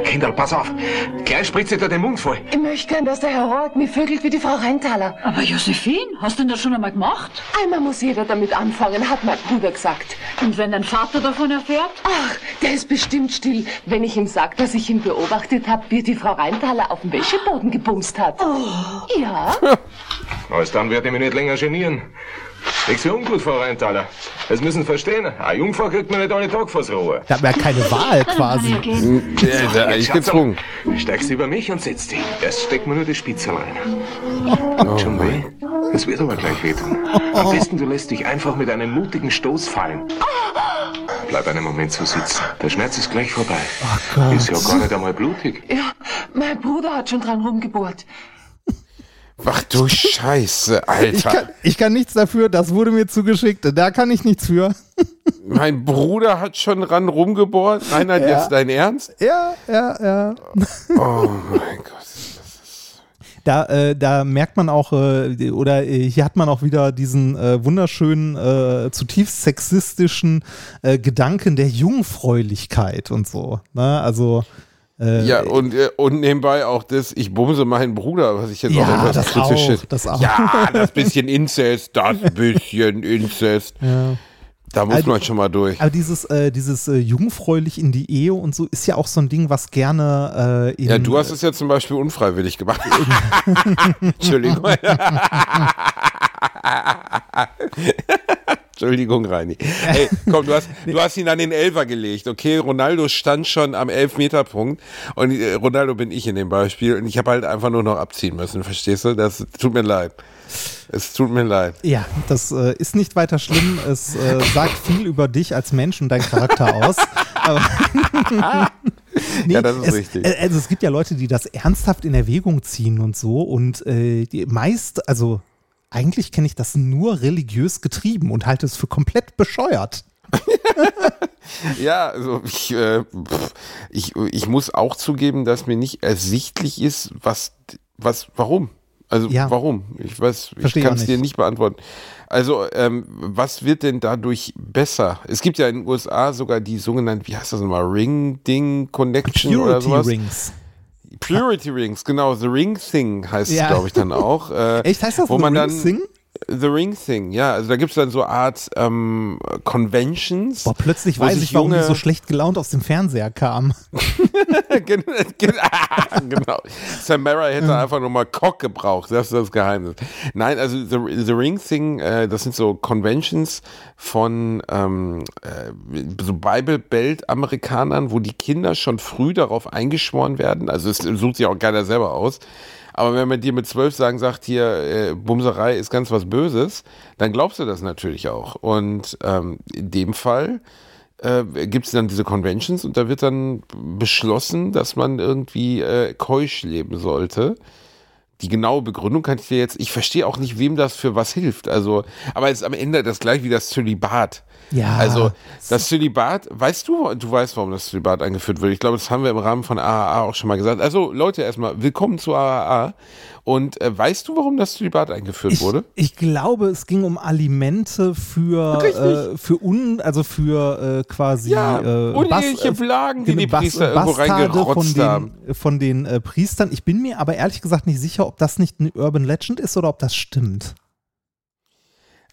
Kinder, pass auf. Gleich spritzt dir den Mund voll. Ich möchte gern, dass der Herr Roth mich vögelt wie die Frau Rheintaler. Aber Josephine, hast du denn das schon einmal gemacht? Einmal muss jeder damit anfangen, hat mein Bruder gesagt. Und wenn dein Vater davon erfährt? Ach, der ist bestimmt still, wenn ich ihm sag, dass ich ihn beobachtet habe, wie die Frau Rheintaler auf dem Wäscheboden gebumst hat. Oh. Ja. Als dann werde ich mich nicht länger genieren. Ich sehe ungut, Frau Rheintaler. Das müssen Sie verstehen. Eine Jungfrau kriegt man nicht alle Tag vors Rohr. Da hat man ja keine Wahl quasi. Ja eigentlich gezwungen. Steigst über mich und setzt dich. Erst steckt man nur die Spitze rein. Schon weh? Das wird aber gleich wehtun. Am besten du lässt dich einfach mit einem mutigen Stoß fallen. Bleib einen Moment so sitzen. Der Schmerz ist gleich vorbei. Gott. Ist ja gar nicht einmal blutig. Ja, mein Bruder hat schon dran rumgebohrt. Ach du Scheiße, Ich Alter. kann, ich kann nichts dafür, das wurde mir zugeschickt. Da kann ich nichts für. Mein Bruder hat schon ran rumgebohrt. Reinhard, Ja. jetzt dein Ernst? Ja, ja, ja. Oh mein Gott. Da, äh, da merkt man auch, äh, oder äh, hier hat man auch wieder diesen äh, wunderschönen, äh, zutiefst sexistischen äh, Gedanken der Jungfräulichkeit und so. Ne? Also, äh, Ja, und, äh, und nebenbei auch das, ich bumse meinen Bruder, was ich jetzt Ja, auch etwas das kritisch auch, das auch. Ja, das bisschen Inzest, das bisschen Inzest. Ja. Da muss Also- man schon mal durch. Aber dieses, äh, dieses äh, jungfräulich in die Ehe und so ist ja auch so ein Ding, was gerne äh, in, Ja, du hast es ja zum Beispiel unfreiwillig gemacht. Entschuldigung. Entschuldigung, Reini. Hey, komm, du hast, du hast ihn an den Elfer gelegt, okay? Ronaldo stand schon am Elfmeterpunkt und äh, Ronaldo bin ich in dem Beispiel und ich habe halt einfach nur noch abziehen müssen, verstehst du? Das tut mir leid. Es tut mir leid. Ja, das äh, ist nicht weiter schlimm. Es äh, sagt viel über dich als Mensch und deinen Charakter aus. Nee, Ja, das ist es, richtig. äh, Also es gibt ja Leute, die das ernsthaft in Erwägung ziehen und so. Und äh, die meist, also eigentlich kenne ich das nur religiös getrieben und halte es für komplett bescheuert. Ja, also ich, äh, ich, ich muss auch zugeben, dass mir nicht ersichtlich ist, was, was, warum. Also Ja. warum? Ich weiß, ich Versteh ich kann es dir nicht. beantworten. Also ähm, was wird denn dadurch besser? Es gibt ja in den USA sogar die sogenannten, wie heißt das nochmal, Ring-Ding Connection oder sowas. Rings. Purity Rings, genau, The Ring Thing heißt Ja. es, glaube ich, dann auch. Äh, Echt, heißt das wo The man Ring dann, Thing? The Ring Thing, ja. Also da gibt es dann so Art ähm, Conventions. Boah, plötzlich weiß ich, warum junge- so schlecht gelaunt aus dem Fernseher kam. Gen- gen- genau. Samara hätte einfach nur mal Cock gebraucht. Das ist das Geheimnis. Nein, also The, The Ring Thing, äh, das sind so Conventions von ähm, äh, so Bible Belt Amerikanern, wo die Kinder schon früh darauf eingeschworen werden. Also es sucht sich auch keiner selber aus. Aber wenn man dir mit zwölf sagen sagt, hier, äh, Bumserei ist ganz was Böses, dann glaubst du das natürlich auch. Und ähm, in dem Fall äh, gibt es dann diese Conventions und da wird dann beschlossen, dass man irgendwie äh, keusch leben sollte. Die genaue Begründung kann ich dir jetzt, ich verstehe auch nicht, wem das für was hilft. Also, aber es ist am Ende das gleich wie das Zölibat. Ja. Also, das Zölibat, weißt du, du weißt, warum das Zölibat eingeführt wird. Ich glaube, das haben wir im Rahmen von AAA auch schon mal gesagt. Also, Leute, erstmal willkommen zu AAA. Und äh, weißt du, warum das Zölibat eingeführt Ich, wurde? ich glaube, es ging um Alimente für, äh, für un, also für äh, quasi Ja, äh, uneheliche Bas- Blagen, die die Bas- Priester irgendwo Bastarde reingerotzt von haben. den, von den äh, Priestern. Ich bin mir aber ehrlich gesagt nicht sicher, ob das nicht eine Urban Legend ist oder ob das stimmt.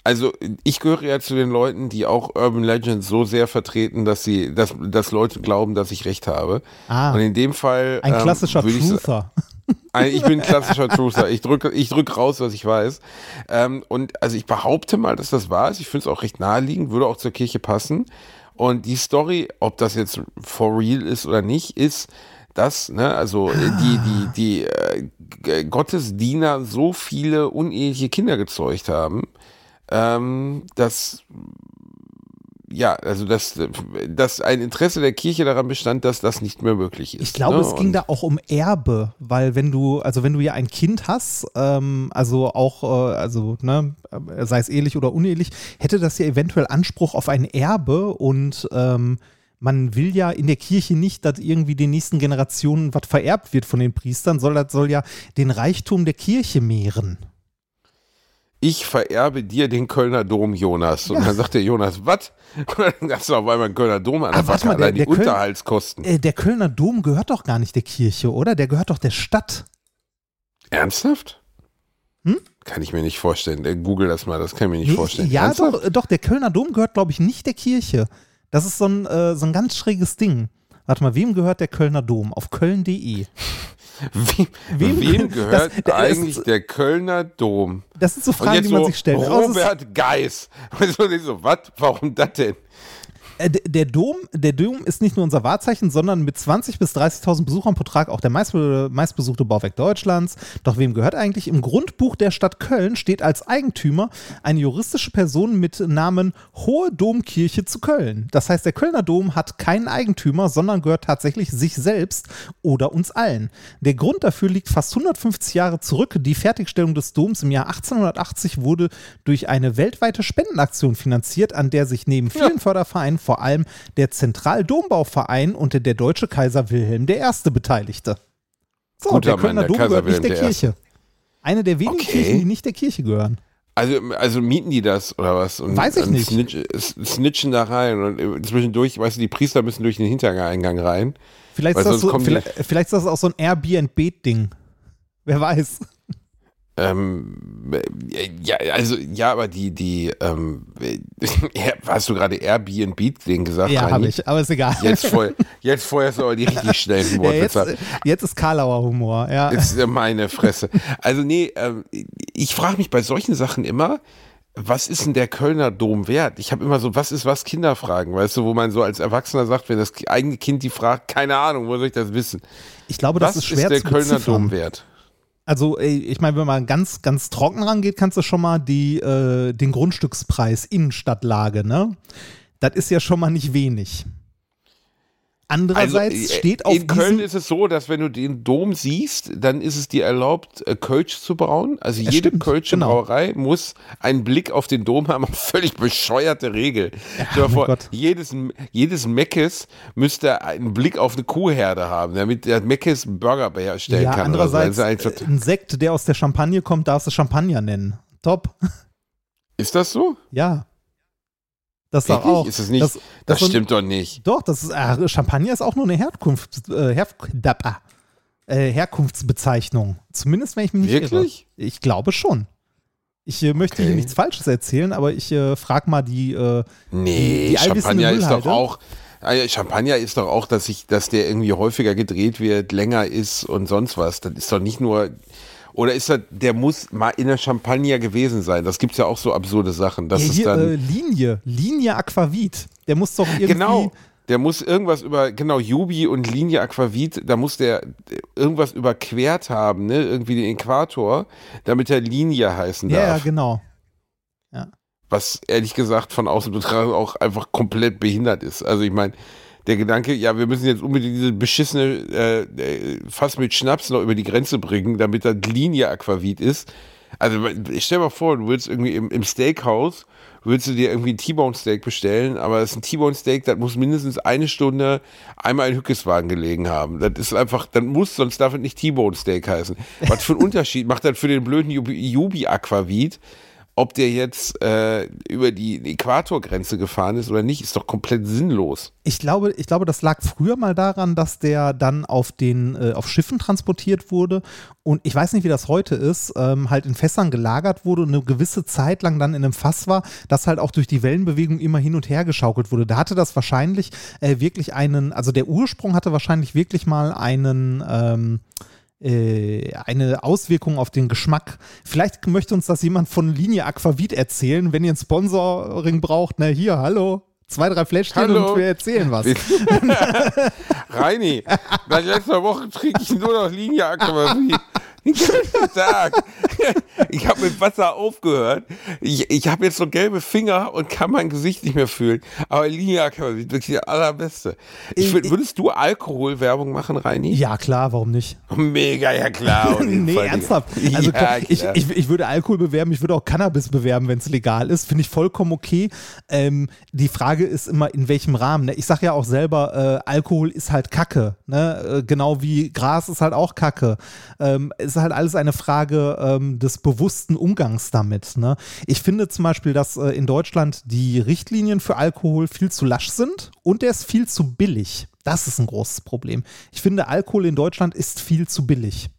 Also ich gehöre ja zu den Leuten, die auch Urban Legends so sehr vertreten, dass sie, dass, dass Leute glauben, dass ich recht habe. Ah, Und in dem Fall ein ähm, klassischer ich Truther. Ein- Ich bin klassischer Truther. Ich drücke ich drück raus, was ich weiß. Ähm, und also ich behaupte mal, dass das wahr ist. Ich finde es auch recht naheliegend, würde auch zur Kirche passen. Und die Story, ob das jetzt for real ist oder nicht, ist, dass, ne, also die, die, die äh, Gottesdiener so viele uneheliche Kinder gezeugt haben, ähm, dass ja, also dass, dass ein Interesse der Kirche daran bestand, dass das nicht mehr möglich ist. Ich glaube, ne? es ging Und- da auch um Erbe, weil wenn du, also wenn du ja ein Kind hast, ähm, also auch, äh, also ne, äh, sei es ehelich oder unehelich, hätte das ja eventuell Anspruch auf ein Erbe und ähm, man will ja in der Kirche nicht, dass irgendwie den nächsten Generationen was vererbt wird von den Priestern, soll das soll ja den Reichtum der Kirche mehren. Ich vererbe dir den Kölner Dom, Jonas. Und dann sagt der Jonas, was? Und dann hast du auf einmal einen Kölner Dom an der Backe, mal, der- die der Köln- Unterhaltskosten. Äh, der Kölner Dom gehört doch gar nicht der Kirche, oder? Der gehört doch der Stadt. Ernsthaft? Hm? Kann ich mir nicht vorstellen. Äh, Google das mal, das kann ich mir nicht Nee, vorstellen. Ja, Ernsthaft? doch, äh, doch, der Kölner Dom gehört, glaube ich, nicht der Kirche. Das ist so ein, äh, so ein ganz schräges Ding. Warte mal, wem gehört der Kölner Dom? Auf köln.de. Wem, Wem- wem, gehört das- das- eigentlich der Kölner Dom? Das sind so Fragen, die man so sich stellt. Es- Robert Geis. Und so, ich so, was? Warum das denn? Äh, Der Dom, der Dom ist nicht nur unser Wahrzeichen, sondern mit 20.000 bis 30.000 Besuchern pro Tag auch der meistbe meistbesuchte Bauwerk Deutschlands. Doch wem gehört eigentlich? Im Grundbuch der Stadt Köln steht als Eigentümer eine juristische Person mit Namen Hohe Domkirche zu Köln. Das heißt, der Kölner Dom hat keinen Eigentümer, sondern gehört tatsächlich sich selbst oder uns allen. Der Grund dafür liegt fast 150 Jahre zurück. Die Fertigstellung des Doms im Jahr 1880 wurde durch eine weltweite Spendenaktion finanziert, an der sich neben vielen Fördervereinen vor allem der Zentraldombauverein und der deutsche Kaiser Wilhelm I. beteiligte. So, Guter der Kölner Mann, der Dom gehört nicht der I. Kirche. Eine der wenigen Okay. Kirchen, die nicht der Kirche gehören. Also, also mieten die das oder was? Und, Weiß ich und nicht. Snitch, snitchen da rein und äh, zwischendurch, weißt du, die Priester müssen durch den Hintereingang rein. Vielleicht, ist das, so, vielleicht, vielleicht ist das auch so ein Airbnb-Ding. Wer weiß. Ähm, äh, ja, also, ja, aber die, die, ähm, äh, hast du gerade Airbnb-Ding gesagt? Ja, habe ich, aber ist egal. Jetzt, voll, jetzt vorher ist aber die richtig schnellen ja, Worte. jetzt, jetzt ist Karlauer Humor. Ja. ist meine Fresse. Also nee, ähm, ich frage mich bei solchen Sachen immer, was ist denn der Kölner Dom wert? Ich habe immer so, was ist was Kinderfragen, weißt du, wo man so als Erwachsener sagt, wenn das eigene Kind die fragt, keine Ahnung, wo soll ich das wissen? Ich glaube, Was das ist schwer der zu Kölner. Dom wert? Also, ich meine, wenn man ganz, ganz trocken rangeht, kannst du schon mal die, äh, den Grundstückspreis Innenstadtlage, ne? Das ist ja schon mal nicht wenig. Andererseits Also, äh, steht auf in Köln ist es so, dass wenn du den Dom siehst, dann ist es dir erlaubt, äh, Kölsch zu brauen. Also Ja, jede Kölsche genau. Brauerei muss einen Blick auf den Dom haben. Völlig bescheuerte Regel. Mein vor, jedes, jedes Meckes müsste einen Blick auf eine Kuhherde haben, damit der Meckes einen Burger herstellen ja, kann. so. andererseits, eigentlich äh, ein Sekt, der aus der Champagne kommt, darfst du Champagner nennen. Top. ist das so? Ja. Das doch Wirklich? auch. Ist es nicht? Das, Das, das so ein- stimmt doch nicht. Doch, das ist, äh, Champagner ist auch nur eine Herkunft, äh, Herf Dappa. äh, Herkunftsbezeichnung. Zumindest, wenn ich mich nicht Wirklich? irre. Ich glaube schon. Ich äh, möchte Okay. hier nichts Falsches erzählen, aber ich äh, frage mal die. Äh, Nee, Die- die Champagner ist doch auch. äh, Champagner ist doch auch, dass ich, dass der irgendwie häufiger gedreht wird, länger ist und sonst was. Das ist doch nicht nur. Oder ist das, der muss mal in der Champagner gewesen sein. Das gibt's ja auch so absurde Sachen. Das ja, ist hier, dann. äh, Linie, Linie Aquavit. Der muss doch irgendwie. genau. Der muss irgendwas über, genau, Jubi und Linie Aquavit, da muss der irgendwas überquert haben, ne? Irgendwie den Äquator, damit er Linie heißen Ja, ja, darf. genau. was ehrlich gesagt von außen betrachtet auch einfach komplett behindert ist. Also ich meine, der Gedanke, ja, wir müssen jetzt unbedingt diese beschissene äh, äh, Fass mit Schnaps noch über die Grenze bringen, damit das Linie Aquavit ist. Also ich stell mal vor, du willst irgendwie im, im Steakhouse, würdest du dir irgendwie ein T-Bone Steak bestellen, aber das ist ein T-Bone Steak, das muss mindestens eine Stunde einmal in Hückeswagen gelegen haben. Das ist einfach, das muss, sonst darf es nicht T-Bone Steak heißen. Was für einen Unterschied macht das für den blöden Jubi, Jubi Aquavit? Ob der jetzt äh, über die Äquatorgrenze gefahren ist oder nicht, ist doch komplett sinnlos. Ich glaube, ich glaube, das lag früher mal daran, dass der dann auf den äh, auf Schiffen transportiert wurde und ich weiß nicht, wie das heute ist, ähm, halt in Fässern gelagert wurde und eine gewisse Zeit lang dann in einem Fass war, das halt auch durch die Wellenbewegung immer hin und her geschaukelt wurde. Da hatte das wahrscheinlich äh, wirklich einen, also der Ursprung hatte wahrscheinlich wirklich mal einen ähm, äh, eine Auswirkung auf den Geschmack. Vielleicht möchte uns das jemand von Linie Aquavit erzählen, wenn ihr ein Sponsoring braucht. Na hier, hallo. Zwei, drei Fläschchen und wir erzählen was. Reini, seit letzter Woche trinke ich nur noch Linie Aquavit. Den ganzen Tag. Ich habe mit Wasser aufgehört. Ich, ich habe jetzt so gelbe Finger und kann mein Gesicht nicht mehr fühlen. Aber Liniak ist wirklich der allerbeste. Ich, würd- würdest du Alkoholwerbung machen, Reini? Ja, klar, warum nicht? Mega, ja klar. nee, Fall. ernsthaft. Also ja, ich, ich, ich würde Alkohol bewerben, ich würde auch Cannabis bewerben, wenn es legal ist. Finde ich vollkommen okay. Ähm, die Frage ist immer, in welchem Rahmen. Ne? Ich sage ja auch selber, äh, Alkohol ist halt Kacke. Ne? Äh, genau wie Gras ist halt auch Kacke. Ähm, es ist halt alles eine Frage ähm, des bewussten Umgangs damit. Ne? Ich finde zum Beispiel, dass äh, in Deutschland die Richtlinien für Alkohol viel zu lasch sind und der ist viel zu billig. Das ist ein großes Problem. Ich finde, Alkohol in Deutschland ist viel zu billig.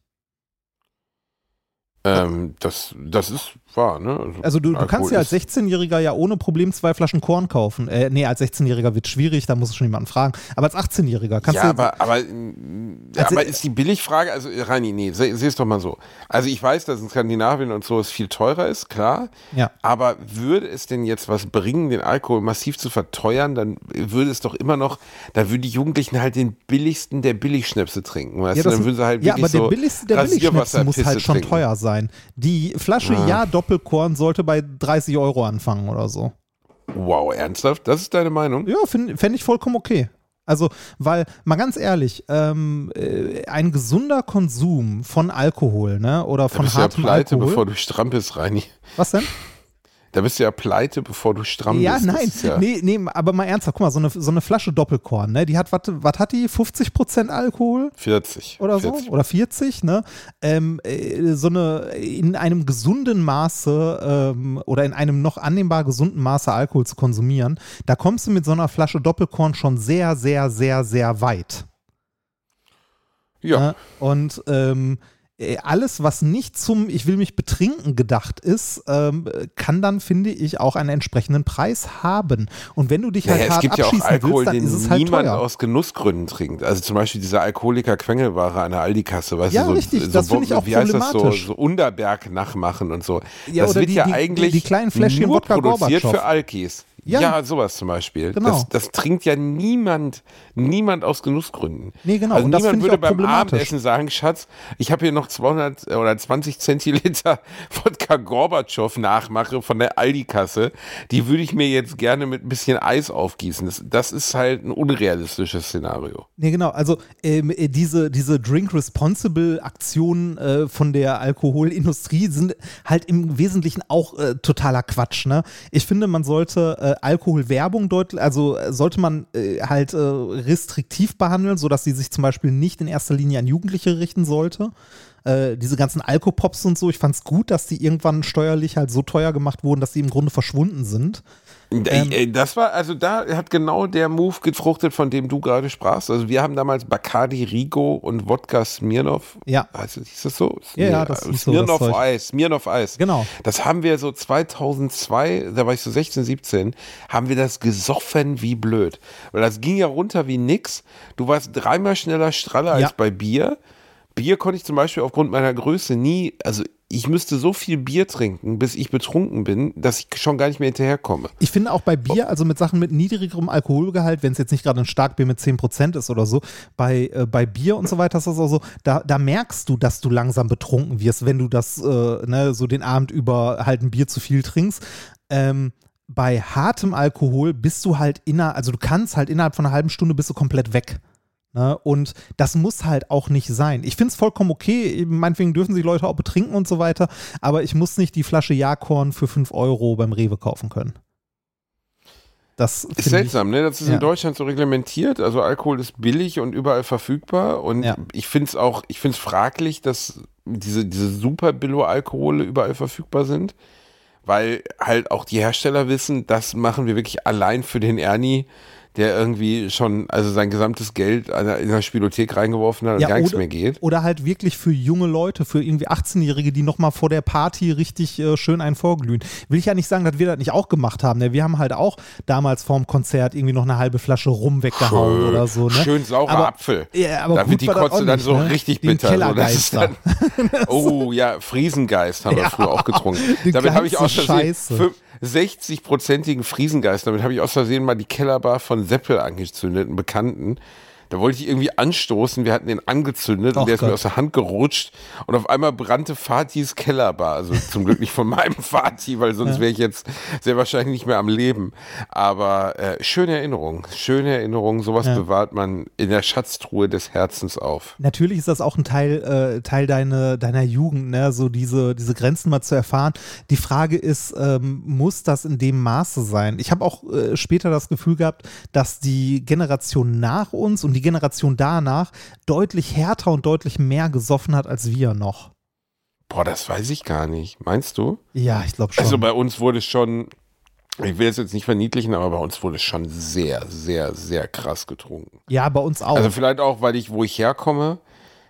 ähm, das, das ist wahr, ne? Also du, du Alkohol kannst ja als ist- 16-Jähriger ja ohne Problem zwei Flaschen Korn kaufen. Äh, nee, als 16-Jähriger wird schwierig, da muss schon jemanden fragen. Aber als 18-Jähriger kannst ja, du. aber, aber, mm, Also- aber ist die Billigfrage, also Rani, nee, seh es doch mal so. Also ich weiß, dass in Skandinavien und so es viel teurer ist, klar. Ja. Aber würde es denn jetzt was bringen, den Alkohol massiv zu verteuern, dann würde es doch immer noch, da würden die Jugendlichen halt den billigsten der Billigschnäpse trinken, weißt ja, du? Dann würden sie halt ja, aber der so billigste der Billigschnäpse muss halt schon trinken. teuer sein. Die Flasche Ja Doppelkorn sollte bei 30 Euro anfangen oder so. Wow, ernsthaft? Das ist deine Meinung? Ja, fände ich vollkommen okay. Also, weil, mal ganz ehrlich, ähm, äh, ein gesunder Konsum von Alkohol, ne, oder Da von bist du ja hartem pleite, Alkohol. bevor du strampelst, Rani. Was denn? Da bist du ja pleite, bevor du stramm Ja, bist. Nein, ja, nee, nee, aber mal ernsthaft, guck mal, so eine, so eine Flasche Doppelkorn, ne, die hat, was hat die? 50% Alkohol? 40. oder 40. so oder 40, ne? Ähm, äh, so eine in einem gesunden Maße ähm, oder in einem noch annehmbar gesunden Maße Alkohol zu konsumieren, da kommst du mit so einer Flasche Doppelkorn schon sehr, sehr, sehr, sehr weit. Ja. Ne? Und ähm, äh, alles, was nicht zum Ich will mich betrinken gedacht ist, ähm, kann dann, finde ich, auch einen entsprechenden Preis haben. Und wenn du dich halt Naja, es hart gibt ja auch abschießen Alkohol, willst, dann den ist es halt niemand teuer. aus Genussgründen trinkt. Also zum Beispiel diese Alkoholiker-Quengelware an der Aldi-Kasse. Weißt Ja, du, so, richtig, so, das finde ich auch wie heißt das so, problematisch. so Unterberg nachmachen und so. Ja, das wird die- ja die- eigentlich die kleinen Fläschchen nur Wodka produziert Gorbatschow. für Alkis. Ja. Ja. sowas zum Beispiel. Genau. Das, das trinkt ja niemand, niemand aus Genussgründen. Nee, genau, Also und das niemand würde beim. Abendessen sagen, Schatz, ich habe hier noch 200 oder 20 Zentiliter Wodka Gorbatschow nachmache von der Aldi-Kasse. Die würde ich mir jetzt gerne mit ein bisschen Eis aufgießen. Das, das ist halt ein unrealistisches Szenario. Nee, genau. Also ähm, äh, diese, diese Drink Responsible Aktionen äh, von der Alkoholindustrie sind halt im Wesentlichen auch äh, totaler Quatsch. Ne? Ich finde, man sollte äh, Alkoholwerbung deutlich, also äh, sollte man äh, halt äh, restriktiv behandeln, sodass sie sich zum Beispiel nicht in erster Linie an Jugendliche richten sollte. Äh, diese ganzen Alkopops und so, ich fand es gut, dass die irgendwann steuerlich halt so teuer gemacht wurden, dass sie im Grunde verschwunden sind. Ähm. Äh, das war, also da hat genau der Move gefruchtet, von dem du gerade sprachst. Also wir haben damals Bacardi Rigo und Wodka Smirnov. Ja. Das- hieß das so? Ja, ja, das so, das Smirnov Zeug. Eis, Smirnov Eis. Genau. Das haben wir so 2002, da war ich so 16, 17, haben wir das gesoffen wie blöd. Weil das ging ja runter wie nix. Du warst dreimal schneller Straller Ja. als bei Bier. Bier konnte ich zum Beispiel aufgrund meiner Größe nie, also ich müsste so viel Bier trinken, bis ich betrunken bin, dass ich schon gar nicht mehr hinterherkomme. Ich finde auch bei Bier, also mit Sachen mit niedrigerem Alkoholgehalt, wenn es jetzt nicht gerade ein Starkbier mit 10% ist oder so, bei, äh, bei Bier und so weiter ist das auch so, da, da merkst du, dass du langsam betrunken wirst, wenn du das, äh, ne, so den Abend über halt ein Bier zu viel trinkst. Ähm, bei hartem Alkohol bist du halt inner, also du kannst halt innerhalb von einer halben Stunde bist du komplett weg. Ne? Und das muss halt auch nicht sein. Ich finde es vollkommen okay, meinetwegen dürfen sich Leute auch betrinken und so weiter, aber ich muss nicht die Flasche Jakorn für 5 Euro beim Rewe kaufen können. Das Ist seltsam, ne? Das ist Ja. in Deutschland so reglementiert. Also Alkohol ist billig und überall verfügbar. Und Ja. ich finde es auch, ich finde es fraglich, dass diese, diese super Billo-Alkohole überall verfügbar sind. Weil halt auch die Hersteller wissen, das machen wir wirklich allein für den Ernie, der irgendwie schon, also sein gesamtes Geld in der Spielothek reingeworfen hat und Ja, gar nichts oder- mehr geht. Oder halt wirklich für junge Leute, für irgendwie 18-Jährige, die nochmal vor der Party richtig äh, schön einen vorglühen. Will ich ja nicht sagen, dass wir das nicht auch gemacht haben. Ne? Wir haben halt auch damals vorm Konzert irgendwie noch eine halbe Flasche rum weggehauen Schön- oder so. Ne? Schön saurer Aber- Apfel. Ja, aber da gut wird die Kotze auch dann nicht, so ne? richtig Den bitter. So, das ist dann, Kellergeister. oh ja, Friesengeist haben wir früher auch getrunken. Damit habe ich kleinste Versehen Scheiße. 60-prozentigen Friesengeist. Damit habe ich aus Versehen mal die Kellerbar von Seppel angezündet, einen Bekannten. Da wollte ich irgendwie anstoßen, wir hatten den angezündet Och und der ist mir aus der Hand gerutscht und auf einmal brannte Fatis Kellerbar. Also zum Glück nicht von meinem Fati, weil sonst wäre ich jetzt sehr wahrscheinlich nicht mehr am Leben. Aber äh, schöne Erinnerung, schöne Erinnerung, sowas Ja. bewahrt man in der Schatztruhe des Herzens auf. Natürlich ist das auch ein Teil, äh, Teil deine, deiner Jugend, ne? so diese, diese Grenzen mal zu erfahren. Die Frage ist, ähm, muss das in dem Maße sein? Ich habe auch äh, später das Gefühl gehabt, dass die Generation nach uns und die Generation danach deutlich härter und deutlich mehr gesoffen hat als wir noch. Boah, das weiß ich gar nicht. Meinst du? Ja, ich glaube schon. Also bei uns wurde schon, ich will es jetzt nicht verniedlichen, aber bei uns wurde schon sehr, sehr, sehr krass getrunken. ja, bei uns auch. Also vielleicht auch, weil ich, wo ich herkomme,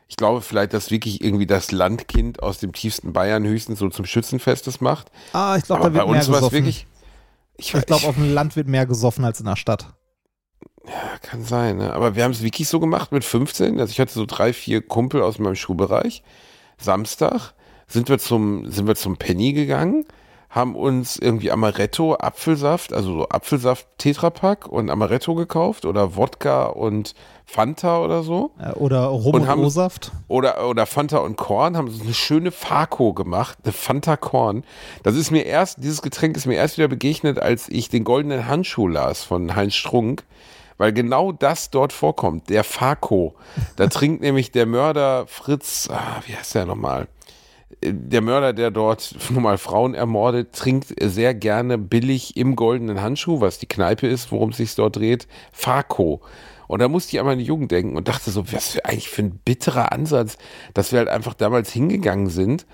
ich glaube vielleicht, dass wirklich irgendwie das Landkind aus dem tiefsten Bayern höchstens so zum Schützenfest das macht. ah, ich glaube, da bei wird mehr uns war es gesoffen. wirklich. Ich, ich glaube, auf dem Land wird mehr gesoffen als in der Stadt. Kann sein, ne? Aber wir haben es wirklich so gemacht mit 15. Also ich hatte so drei, vier Kumpel aus meinem Schulbereich. Samstag sind wir zum, sind wir zum Penny gegangen, haben uns irgendwie Amaretto, Apfelsaft, also so Apfelsaft Tetrapack und Amaretto gekauft oder Wodka und Fanta oder so. Äh, Oder Rum Und und, O-Saft. oder, oder Fanta und Korn, haben so eine schöne Fako gemacht, eine Fanta Korn. Das ist mir erst, dieses Getränk ist mir erst wieder begegnet, als ich den goldenen Handschuh las von Heinz Strunk, weil genau das dort vorkommt, der Fako. Da trinkt nämlich der Mörder Fritz, ah, wie heißt der nochmal? Der Mörder, der dort nun mal Frauen ermordet, trinkt sehr gerne billig im goldenen Handschuh, was die Kneipe ist, worum es sich dort dreht, Fako. Und da musste ich an meine Jugend denken und dachte so, was für eigentlich für ein bitterer Ansatz, dass wir halt einfach damals hingegangen sind,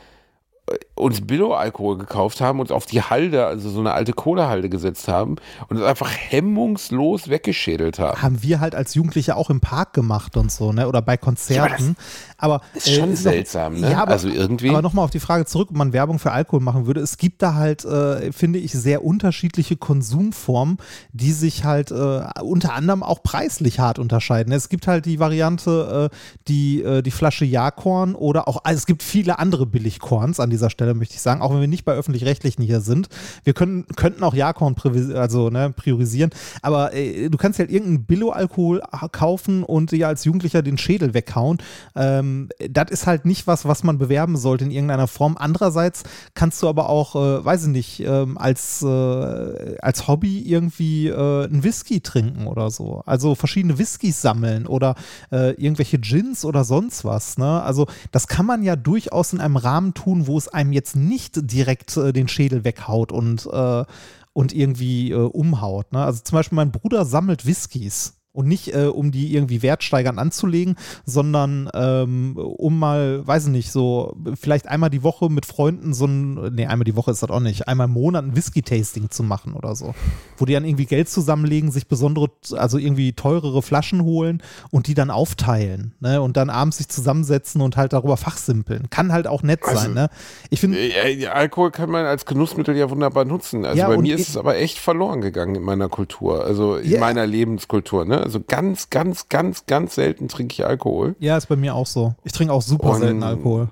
äh, uns Billo-Alkohol gekauft haben, uns auf die Halde, also so eine alte Kohlehalde gesetzt haben und es einfach hemmungslos weggeschädelt haben. Haben wir halt als Jugendliche auch im Park gemacht und so, ne? Oder bei Konzerten. aber ist schon noch- seltsam, ne? Ja, aber, Also irgendwie- Aber nochmal auf die Frage zurück, ob man Werbung für Alkohol machen würde. Es gibt da halt, äh, finde ich, sehr unterschiedliche Konsumformen, die sich halt äh, unter anderem auch preislich hart unterscheiden. Es gibt halt die Variante, äh, die, äh, die Flasche Jahrkorn oder auch, also es gibt viele andere Billigkorns an dieser Stelle, möchte ich sagen, auch wenn wir nicht bei öffentlich-rechtlichen hier sind. Wir können, könnten auch privi- also, ne, priorisieren, aber äh, du kannst halt irgendeinen Billo-Alkohol kaufen und dir als Jugendlicher den Schädel weghauen. Ähm, das ist halt nicht was, was man bewerben sollte in irgendeiner Form. Andererseits kannst du aber auch, äh, weiß ich nicht, ähm, als, äh, als Hobby irgendwie äh, einen Whisky trinken oder so. Also verschiedene Whiskys sammeln oder äh, irgendwelche Gins oder sonst was. Ne? Also das kann man ja durchaus in einem Rahmen tun, wo es einem jetzt nicht direkt äh, den Schädel weghaut und, äh, und irgendwie äh, umhaut. Ne? Also zum Beispiel mein Bruder sammelt Whiskys. Und nicht, äh, um die irgendwie wertsteigernd anzulegen, sondern ähm, um mal, weiß ich nicht, so vielleicht einmal die Woche mit Freunden so ein, nee, einmal die Woche ist das auch nicht, einmal im Monat ein Whisky-Tasting zu machen oder so. Wo die dann irgendwie Geld zusammenlegen, sich besondere, also irgendwie teurere Flaschen holen und die dann aufteilen, ne? Und dann abends sich zusammensetzen und halt darüber fachsimpeln. Kann halt auch nett Also, sein, ne? Ich finde, Äh, Alkohol kann man als Genussmittel ja wunderbar nutzen. Also Ja, bei mir ist es aber echt verloren gegangen in meiner Kultur, also in Ja. meiner Lebenskultur. Ne? Also ganz, ganz, ganz, ganz selten trinke ich Alkohol. ja, ist bei mir auch so. Ich trinke auch super Und- selten Alkohol.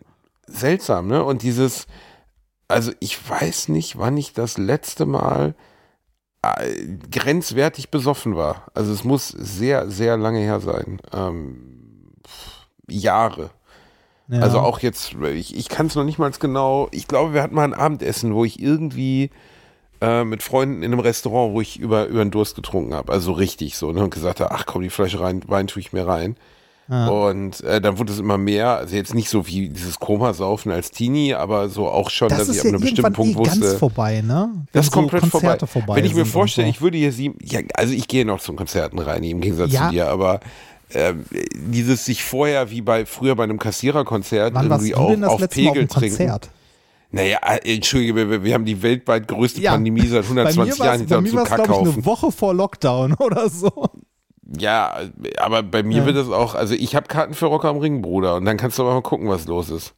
Seltsam, ne? Und dieses, also ich weiß nicht, wann ich das letzte Mal äh, grenzwertig besoffen war. Also es muss sehr, sehr lange her sein. Ähm, Jahre. Ja. Also auch jetzt, ich, ich kann es noch nicht mal genau, ich glaube, wir hatten mal ein Abendessen, wo ich irgendwie äh, mit Freunden in einem Restaurant, wo ich über, über den Durst getrunken habe, also richtig so, ne, und gesagt habe, ach komm, die Flasche rein, Wein tue ich mir rein. Ja. Und äh, dann wurde es immer mehr, also jetzt nicht so wie dieses Komasaufen als Teenie, aber so auch schon, das dass ist ich ab ja einem bestimmten Punkt eh wusste, vorbei, ne? Das ist so komplett vorbei. Vorbei. Wenn ich mir vorstelle, ich würde hier sieben, ja, also ich gehe noch zu Konzerten rein, im Gegensatz Ja. zu dir, aber ähm, dieses sich vorher wie bei früher bei einem Kassiererkonzert Wann irgendwie auch das auf Pegel trinken. Konzert? Naja, äh, entschuldige, wir, haben die weltweit größte Ja. Pandemie seit Bei mir 120 war's- Jahren bei hinter mir uns war es, glaube ich, eine. Woche vor Lockdown oder so. Ja, aber bei mir Ja. wird das auch, also ich habe Karten für Rock am Ring, Bruder, und dann kannst du aber mal gucken, was los ist.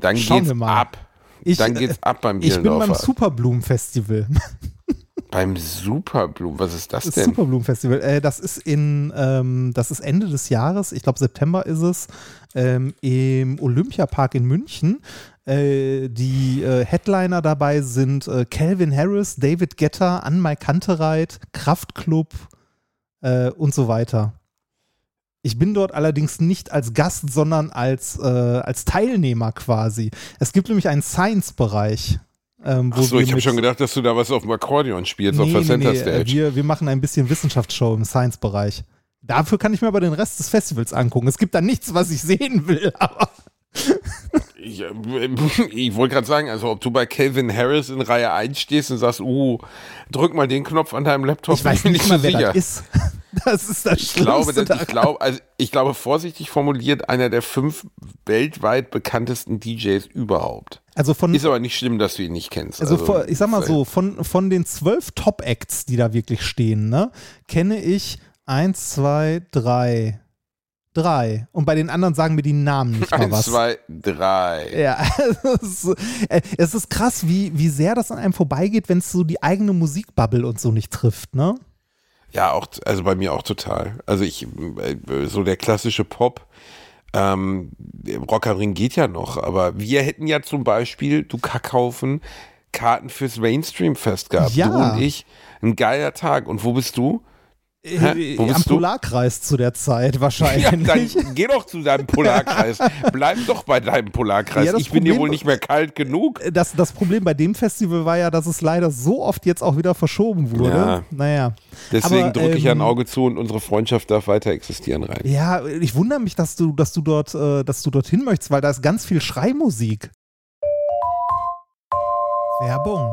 Dann Schauen geht's ab. Ich, dann geht's ab beim ich bin beim Bielendorfer. Superblumen-Festival. beim Superblum, was ist das Das denn? Superblumen-Festival. Äh, das ist in, ähm, das ist Ende des Jahres, ich glaube September ist es, ähm, im Olympiapark in München. Äh, die äh, Headliner dabei sind äh, Calvin Harris, David Getter, Anmai Kantereit, Kraftklub äh, und so weiter. Ich bin dort allerdings nicht als Gast, sondern als, äh, als Teilnehmer quasi. Es gibt nämlich einen Science-Bereich. Ähm, wo Achso, ich habe schon gedacht, dass du da was auf dem Akkordeon spielst, auf Nee, der nee, Center nee, Stage. äh, wir, wir machen ein bisschen Wissenschaftsshow im Science-Bereich. Dafür kann ich mir aber den Rest des Festivals angucken. Es gibt da nichts, was ich sehen will, aber Ich, äh, ich wollte gerade sagen, also ob du bei Calvin Harris in Reihe 1 stehst und sagst, uh, drück mal den Knopf an deinem Laptop, ich weiß bin nicht mal, wer sicher. das ist. Das ist das Ich glaube, Schlimmste dass, ich glaube, also ich glaube, vorsichtig formuliert, einer der fünf weltweit bekanntesten DJs überhaupt. Also von, Ist aber nicht schlimm, dass du ihn nicht kennst. also, vor, ich sag mal so, von, von den zwölf Top-Acts, die da wirklich stehen, ne, kenne ich eins, zwei, drei. Drei. Und bei den anderen sagen mir die Namen nicht mal Eins, was. zwei, drei. Ja, es ist, äh, es ist krass, wie, wie sehr das an einem vorbeigeht, wenn es so die eigene Musikbubble und so nicht trifft, ne? Ja, auch, also bei mir auch total. Also ich, äh, so der klassische Pop, ähm, Rock am Ring geht ja noch, aber wir hätten ja zum Beispiel, du Kackhaufen, Karten fürs Mainstream-Fest gehabt. Ja. Du und ich, ein geiler Tag. Und wo bist du? Hä? Wo Am du? Polarkreis zu der Zeit Ja, wahrscheinlich. dann geh doch zu deinem Polarkreis. Bleib doch bei deinem Polarkreis. Ja, ich bin dir Problem- wohl nicht mehr kalt genug. das, das Problem bei dem Festival war ja, dass es leider so oft jetzt auch wieder verschoben wurde. Ja. Naja. Deswegen drücke ich ähm, ein Auge zu und unsere Freundschaft darf weiter existieren rein. Ja, ich wundere mich, dass du, dass du dort, äh, dass du dorthin möchtest, weil da ist ganz viel Schreimusik. Werbung.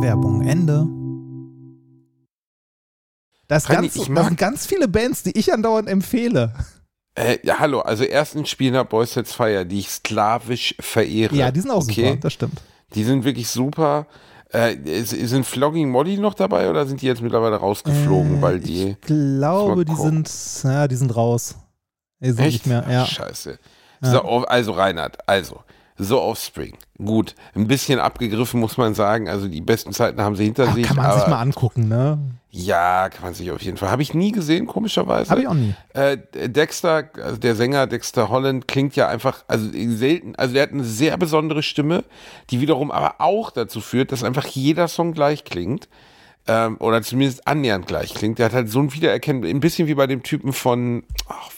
Werbung Ende. Das, Reini, ganz, ich das sind ganz viele Bands, die ich andauernd empfehle. Äh, ja, hallo, also erstens Spieler Boys Sets Fire, die ich sklavisch verehre. Ja, die sind auch okay? super, das stimmt. Die sind wirklich super. Äh, sind Flogging Molly noch dabei oder sind die jetzt mittlerweile rausgeflogen, weil die. Äh, Ich glaube, die sind, ja, die sind raus. Die sind Echt? nicht mehr, ja. Scheiße. So, auf- also Reinhard, also, so Offspring. Gut, ein bisschen abgegriffen, muss man sagen. Also die besten Zeiten haben sie hinter Ach, sich. kann man sich mal angucken, ne? Ja, kann man sich auf jeden Fall. Habe ich nie gesehen, komischerweise. Habe ich auch nie. Äh, Dexter, also der Sänger Dexter Holland klingt ja einfach, also selten, also der hat eine sehr besondere Stimme, die wiederum aber auch dazu führt, dass einfach jeder Song gleich klingt. Ähm, oder zumindest annähernd gleich klingt. Der hat halt so ein Wiedererkennen, ein bisschen wie bei dem Typen von, ach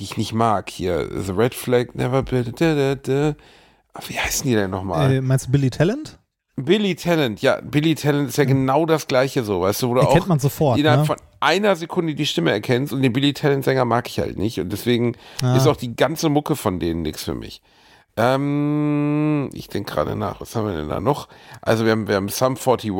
die ich nicht mag hier. The Red Flag, Never Be, da, da, da. Ach, Wie heißen die denn nochmal? Äh, meinst du Billy Talent? Billy Talent, ja, Billy Talent ist ja genau das gleiche so, weißt du, wo du Erkennt auch man sofort, innerhalb ne? von einer Sekunde die Stimme erkennst und den Billy Talent Sänger mag ich halt nicht und deswegen Ah. ist auch die ganze Mucke von denen nichts für mich. Ähm, ich denke gerade nach, was haben wir denn da noch? Also wir haben, wir haben Sum 41,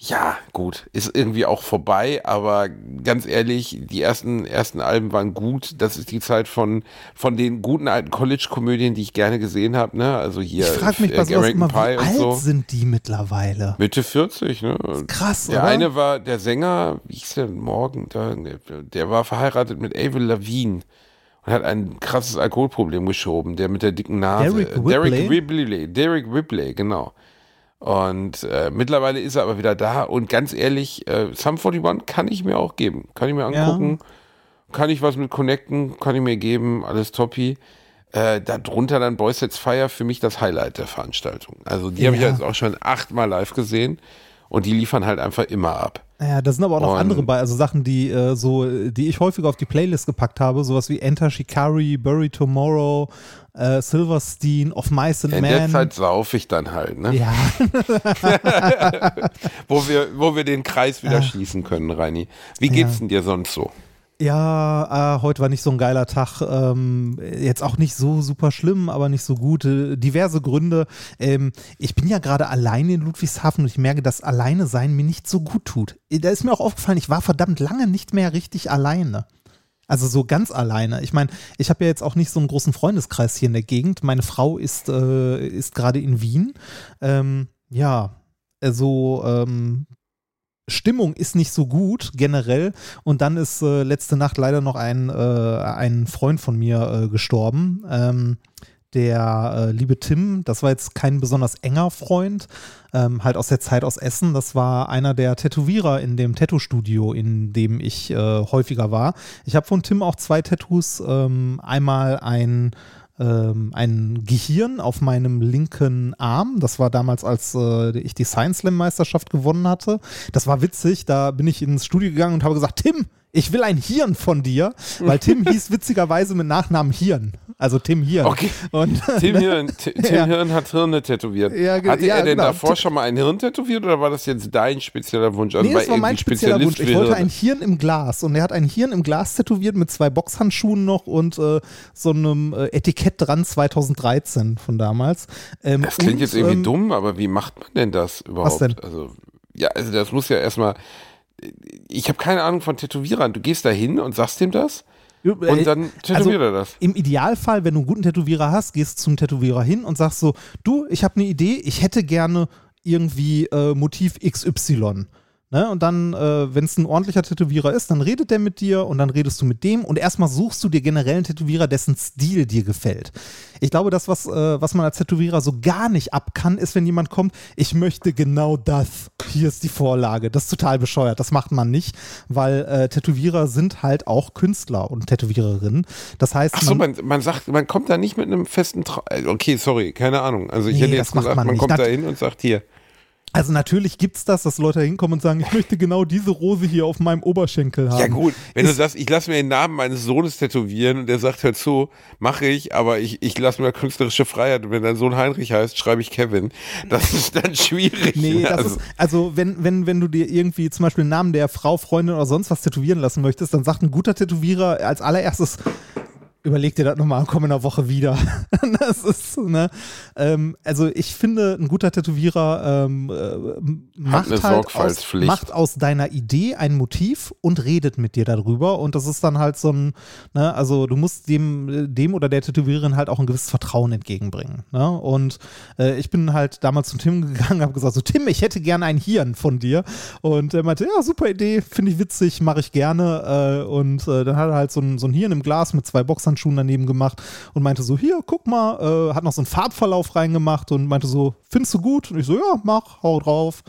ja, gut, ist irgendwie auch vorbei, aber ganz ehrlich, die ersten, ersten Alben waren gut. Das ist die Zeit von, von den guten alten College-Komödien, die ich gerne gesehen habe, ne? Also hier Ich frage mich äh, bei sowas American immer, wie Pie und alt so. sind die mittlerweile? Mitte 40, ne? Krass, Der oder? eine war der Sänger, wie hieß der denn morgen? Der, der war verheiratet mit Avril Lavigne und hat ein krasses Alkoholproblem geschoben, der mit der dicken Nase. Derek Whibley? Derek Whibley, Derek Whibley, genau. Und äh, mittlerweile ist er aber wieder da und ganz ehrlich, äh, Sum 41 kann ich mir auch geben. Kann ich mir Ja. angucken. Kann ich was mit connecten, kann ich mir geben, alles toppi. äh, darunter dann Boys Sets Fire für mich das Highlight der Veranstaltung. Also die habe ich Ja. jetzt auch schon achtmal live gesehen und die liefern halt einfach immer ab. Ja, da sind aber auch noch Und- andere bei, also Sachen, die äh, so, die ich häufiger auf die Playlist gepackt habe, sowas wie Enter Shikari, Bury Tomorrow, äh, Silverstein, Of Mice and In Men. der Zeit saufe ich dann halt, ne? ja, Wo, wir, wo wir den Kreis wieder schließen können, Reini. Wie geht's Ja. denn dir sonst so? Ja äh, heute war nicht so ein geiler Tag. Ähm, jetzt auch nicht so super schlimm, aber nicht so gut. Äh, diverse Gründe. Ähm, ich bin ja gerade alleine in Ludwigshafen und ich merke, dass alleine sein mir nicht so gut tut. Äh, Da ist mir auch aufgefallen, ich war verdammt lange nicht mehr richtig alleine. Also so ganz alleine. Ich meine, ich habe ja jetzt auch nicht so einen großen Freundeskreis hier in der Gegend. Meine Frau ist, äh, ist gerade in Wien. Ähm, ja, also ähm, Stimmung ist nicht so gut generell. Und dann ist äh, letzte Nacht leider noch ein, äh, ein Freund von mir äh, gestorben. Ähm, der äh, liebe Tim, das war jetzt kein besonders enger Freund, ähm, halt aus der Zeit aus Essen. Das war einer der Tätowierer in dem Tattoo-Studio, in dem ich äh, häufiger war. Ich habe von Tim auch zwei Tattoos. Ähm, einmal ein ähm, ein Gehirn auf meinem linken Arm. Das war damals, als äh, ich die Science Slam Meisterschaft gewonnen hatte. Das war witzig. Da bin ich ins Studio gegangen und habe gesagt, Tim, ich will ein Hirn von dir, weil Tim hieß witzigerweise mit Nachnamen Hirn. Also Tim Hirn. Okay. Und Tim Hirn, Tim Ja. Hirn hat Hirne tätowiert. Ja, Hatte ja, er denn genau. davor schon mal ein Hirn tätowiert oder war das jetzt dein spezieller Wunsch? Also Nee, das war mein spezieller Wunsch. Ich wollte ein Hirn im Glas und er hat ein Hirn im Glas tätowiert mit zwei Boxhandschuhen noch und äh, so einem äh, Etikett dran 2013 von damals. Ähm, Das klingt und, jetzt irgendwie ähm, dumm, aber wie macht man denn das überhaupt? denn? Also, ja, also das muss ja erstmal. Ich habe keine Ahnung von Tätowierern. Du gehst da hin und sagst ihm das äh, und dann tätowiert er das. Im Idealfall, wenn du einen guten Tätowierer hast, gehst du zum Tätowierer hin und sagst so, du, ich habe eine Idee, ich hätte gerne irgendwie äh, Motiv XY. Ne? Und dann, äh, wenn es ein ordentlicher Tätowierer ist, dann redet der mit dir und dann redest du mit dem und erstmal suchst du dir generell einen Tätowierer, dessen Stil dir gefällt. Ich glaube, das, was, äh, was man als Tätowierer so gar nicht ab kann, ist, wenn jemand kommt, ich möchte genau das. Hier ist die Vorlage. Das ist total bescheuert. Das macht man nicht, weil äh, Tätowierer sind halt auch Künstler und Tätowiererinnen. Das heißt, Ach so, man, man sagt, man kommt da nicht mit einem festen Tra Okay, sorry, keine Ahnung. Also ich Nee, hätte jetzt gesagt, man man, kommt da hin und sagt hier. Also natürlich gibt's das, dass Leute hinkommen und sagen, ich möchte genau diese Rose hier auf meinem Oberschenkel haben. Ja gut, wenn du Ist- sagst, ich lasse mir den Namen meines Sohnes tätowieren und der sagt, hör zu, mache ich, aber ich, ich lasse mir künstlerische Freiheit und wenn dein Sohn Heinrich heißt, schreibe ich Kevin. Das ist dann schwierig. Nee, das also, ist, also wenn, wenn, wenn du dir irgendwie zum Beispiel den Namen der Frau, Freundin oder sonst was tätowieren lassen möchtest, dann sagt ein guter Tätowierer als allererstes, überleg dir das nochmal, komm in einer Woche wieder. das ist, ne, ähm, also ich finde, ein guter Tätowierer ähm, äh, macht eine halt aus, macht aus deiner Idee ein Motiv und redet mit dir darüber. Und das ist dann halt so ein, ne, also du musst dem, dem oder der Tätowiererin halt auch ein gewisses Vertrauen entgegenbringen, ne, und äh, ich bin halt damals zum Tim gegangen, habe gesagt, so Tim, ich hätte gerne ein Hirn von dir. Und er meinte, ja, super Idee, finde ich witzig, mache ich gerne. Äh, und äh, dann hat er halt so ein, so ein Hirn im Glas mit zwei Boxhandschuhen daneben gemacht und meinte so, hier, guck mal, äh, hat noch so einen Farbverlauf reingemacht und meinte so, findest du gut? Und ich so, ja, mach, hau drauf.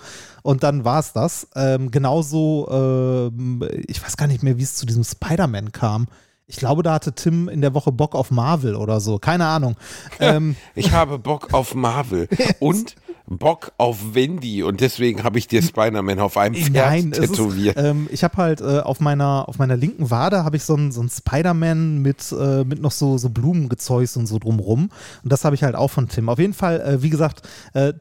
Und dann war es das. Ähm, genauso, ähm, ich weiß gar nicht mehr, wie es zu diesem Spider-Man kam. Ich glaube, da hatte Tim in der Woche Bock auf Marvel oder so. Keine Ahnung. Ähm, ich habe Bock auf Marvel und Bock auf Wendy und deswegen habe ich dir Spider-Man auf einem Pferd Nein, tätowiert. Ist, ähm, ich habe halt äh, auf meiner auf meiner linken Wade habe ich so einen so Spider-Man mit äh, mit noch so so Blumengezeugs und so drumrum und das habe ich halt auch von Tim. Auf jeden Fall, äh, wie gesagt, äh,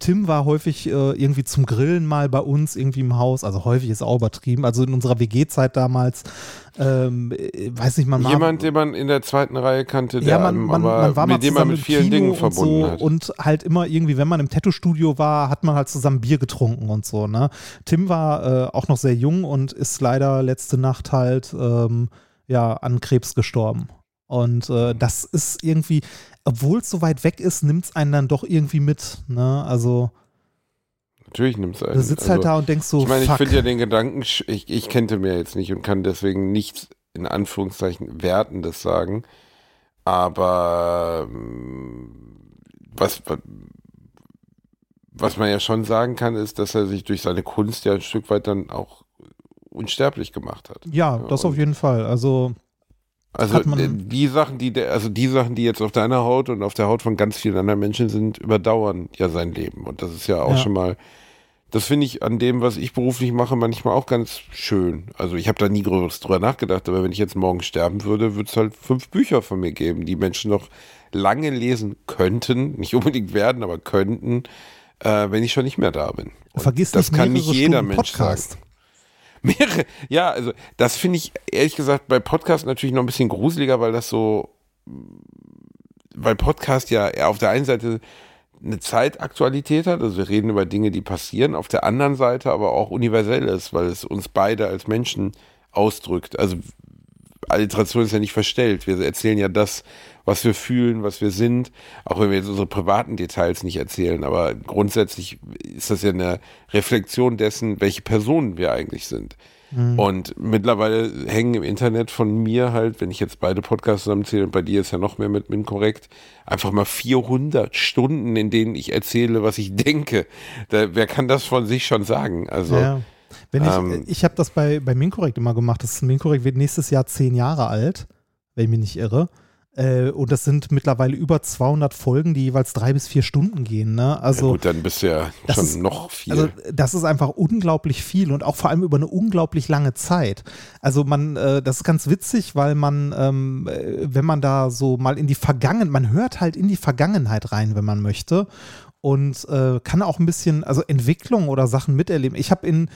Tim war häufig äh, irgendwie zum Grillen mal bei uns irgendwie im Haus, also häufig ist auch übertrieben. Also in unserer WG-Zeit damals, ähm, äh, weiß nicht, man war- Jemand, den man in der zweiten Reihe kannte, der ja, man, einem man, aber man war mit dem man mit vielen Kino Dingen und verbunden so hat. und halt immer irgendwie, wenn man im Tattoo-Studio war, hat man halt zusammen Bier getrunken und so. Ne? Tim war äh, auch noch sehr jung und ist leider letzte Nacht halt ähm, ja an Krebs gestorben. Und äh, das ist irgendwie, obwohl es so weit weg ist, nimmt es einen dann doch irgendwie mit. Ne? Also Natürlich nimmt es einen. du sitzt also, halt da und denkst so, Ich meine, ich finde ja den Gedanken, ich, ich kennte mir jetzt nicht und kann deswegen nichts in Anführungszeichen Wertendes sagen. Aber ähm, was, was- man ja schon sagen kann, ist, dass er sich durch seine Kunst ja ein Stück weit dann auch unsterblich gemacht hat. ja, das auf und- jeden Fall. Also Also äh, die Sachen, die der, also die Sachen, die jetzt auf deiner Haut und auf der Haut von ganz vielen anderen Menschen sind, überdauern ja sein Leben. Und das ist ja auch Ja. schon mal, das finde ich an dem, was ich beruflich mache, manchmal auch ganz schön. Also ich habe da nie groß drüber nachgedacht, aber wenn ich jetzt morgen sterben würde, würde es halt fünf Bücher von mir geben, die Menschen noch lange lesen könnten, nicht unbedingt werden, aber könnten, äh, wenn ich schon nicht mehr da bin. Und Vergiss das nicht kann nicht jeder Stunden Mensch Podcast. sagen. Mehrere, ja, also das finde ich ehrlich gesagt bei Podcast natürlich noch ein bisschen gruseliger, weil das so, weil Podcast ja auf der einen Seite eine Zeitaktualität hat, also wir reden über Dinge, die passieren, auf der anderen Seite aber auch universell ist, weil es uns beide als Menschen ausdrückt. Also Alliteration ist ja nicht verstellt. Wir erzählen ja das, was wir fühlen, was wir sind, auch wenn wir jetzt unsere privaten Details nicht erzählen. Aber grundsätzlich ist das ja eine Reflexion dessen, welche Personen wir eigentlich sind. Und mittlerweile hängen im Internet von mir halt, wenn ich jetzt beide Podcasts zusammenzähle, und bei dir ist ja noch mehr mit Inkorrekt, einfach mal 400 Stunden, in denen ich erzähle, was ich denke. Da, wer kann das von sich schon sagen? Also, Ja. Wenn ich, ähm, ich habe das bei, bei Minkorrekt immer gemacht. Das Minkorrekt wird nächstes Jahr zehn Jahre alt, wenn ich mich nicht irre. Äh, und das sind mittlerweile über 200 Folgen, die jeweils drei bis vier Stunden gehen. Ne? ja Also, gut, dann bist du ja schon ist- noch viel. also das ist einfach unglaublich viel und auch vor allem über eine unglaublich lange Zeit. Also man, äh, das ist ganz witzig, weil man, ähm, äh, wenn man da so mal in die Vergangenheit, man hört halt in die Vergangenheit rein, wenn man möchte und äh, kann auch ein bisschen, also Entwicklung oder Sachen miterleben. Ich habe in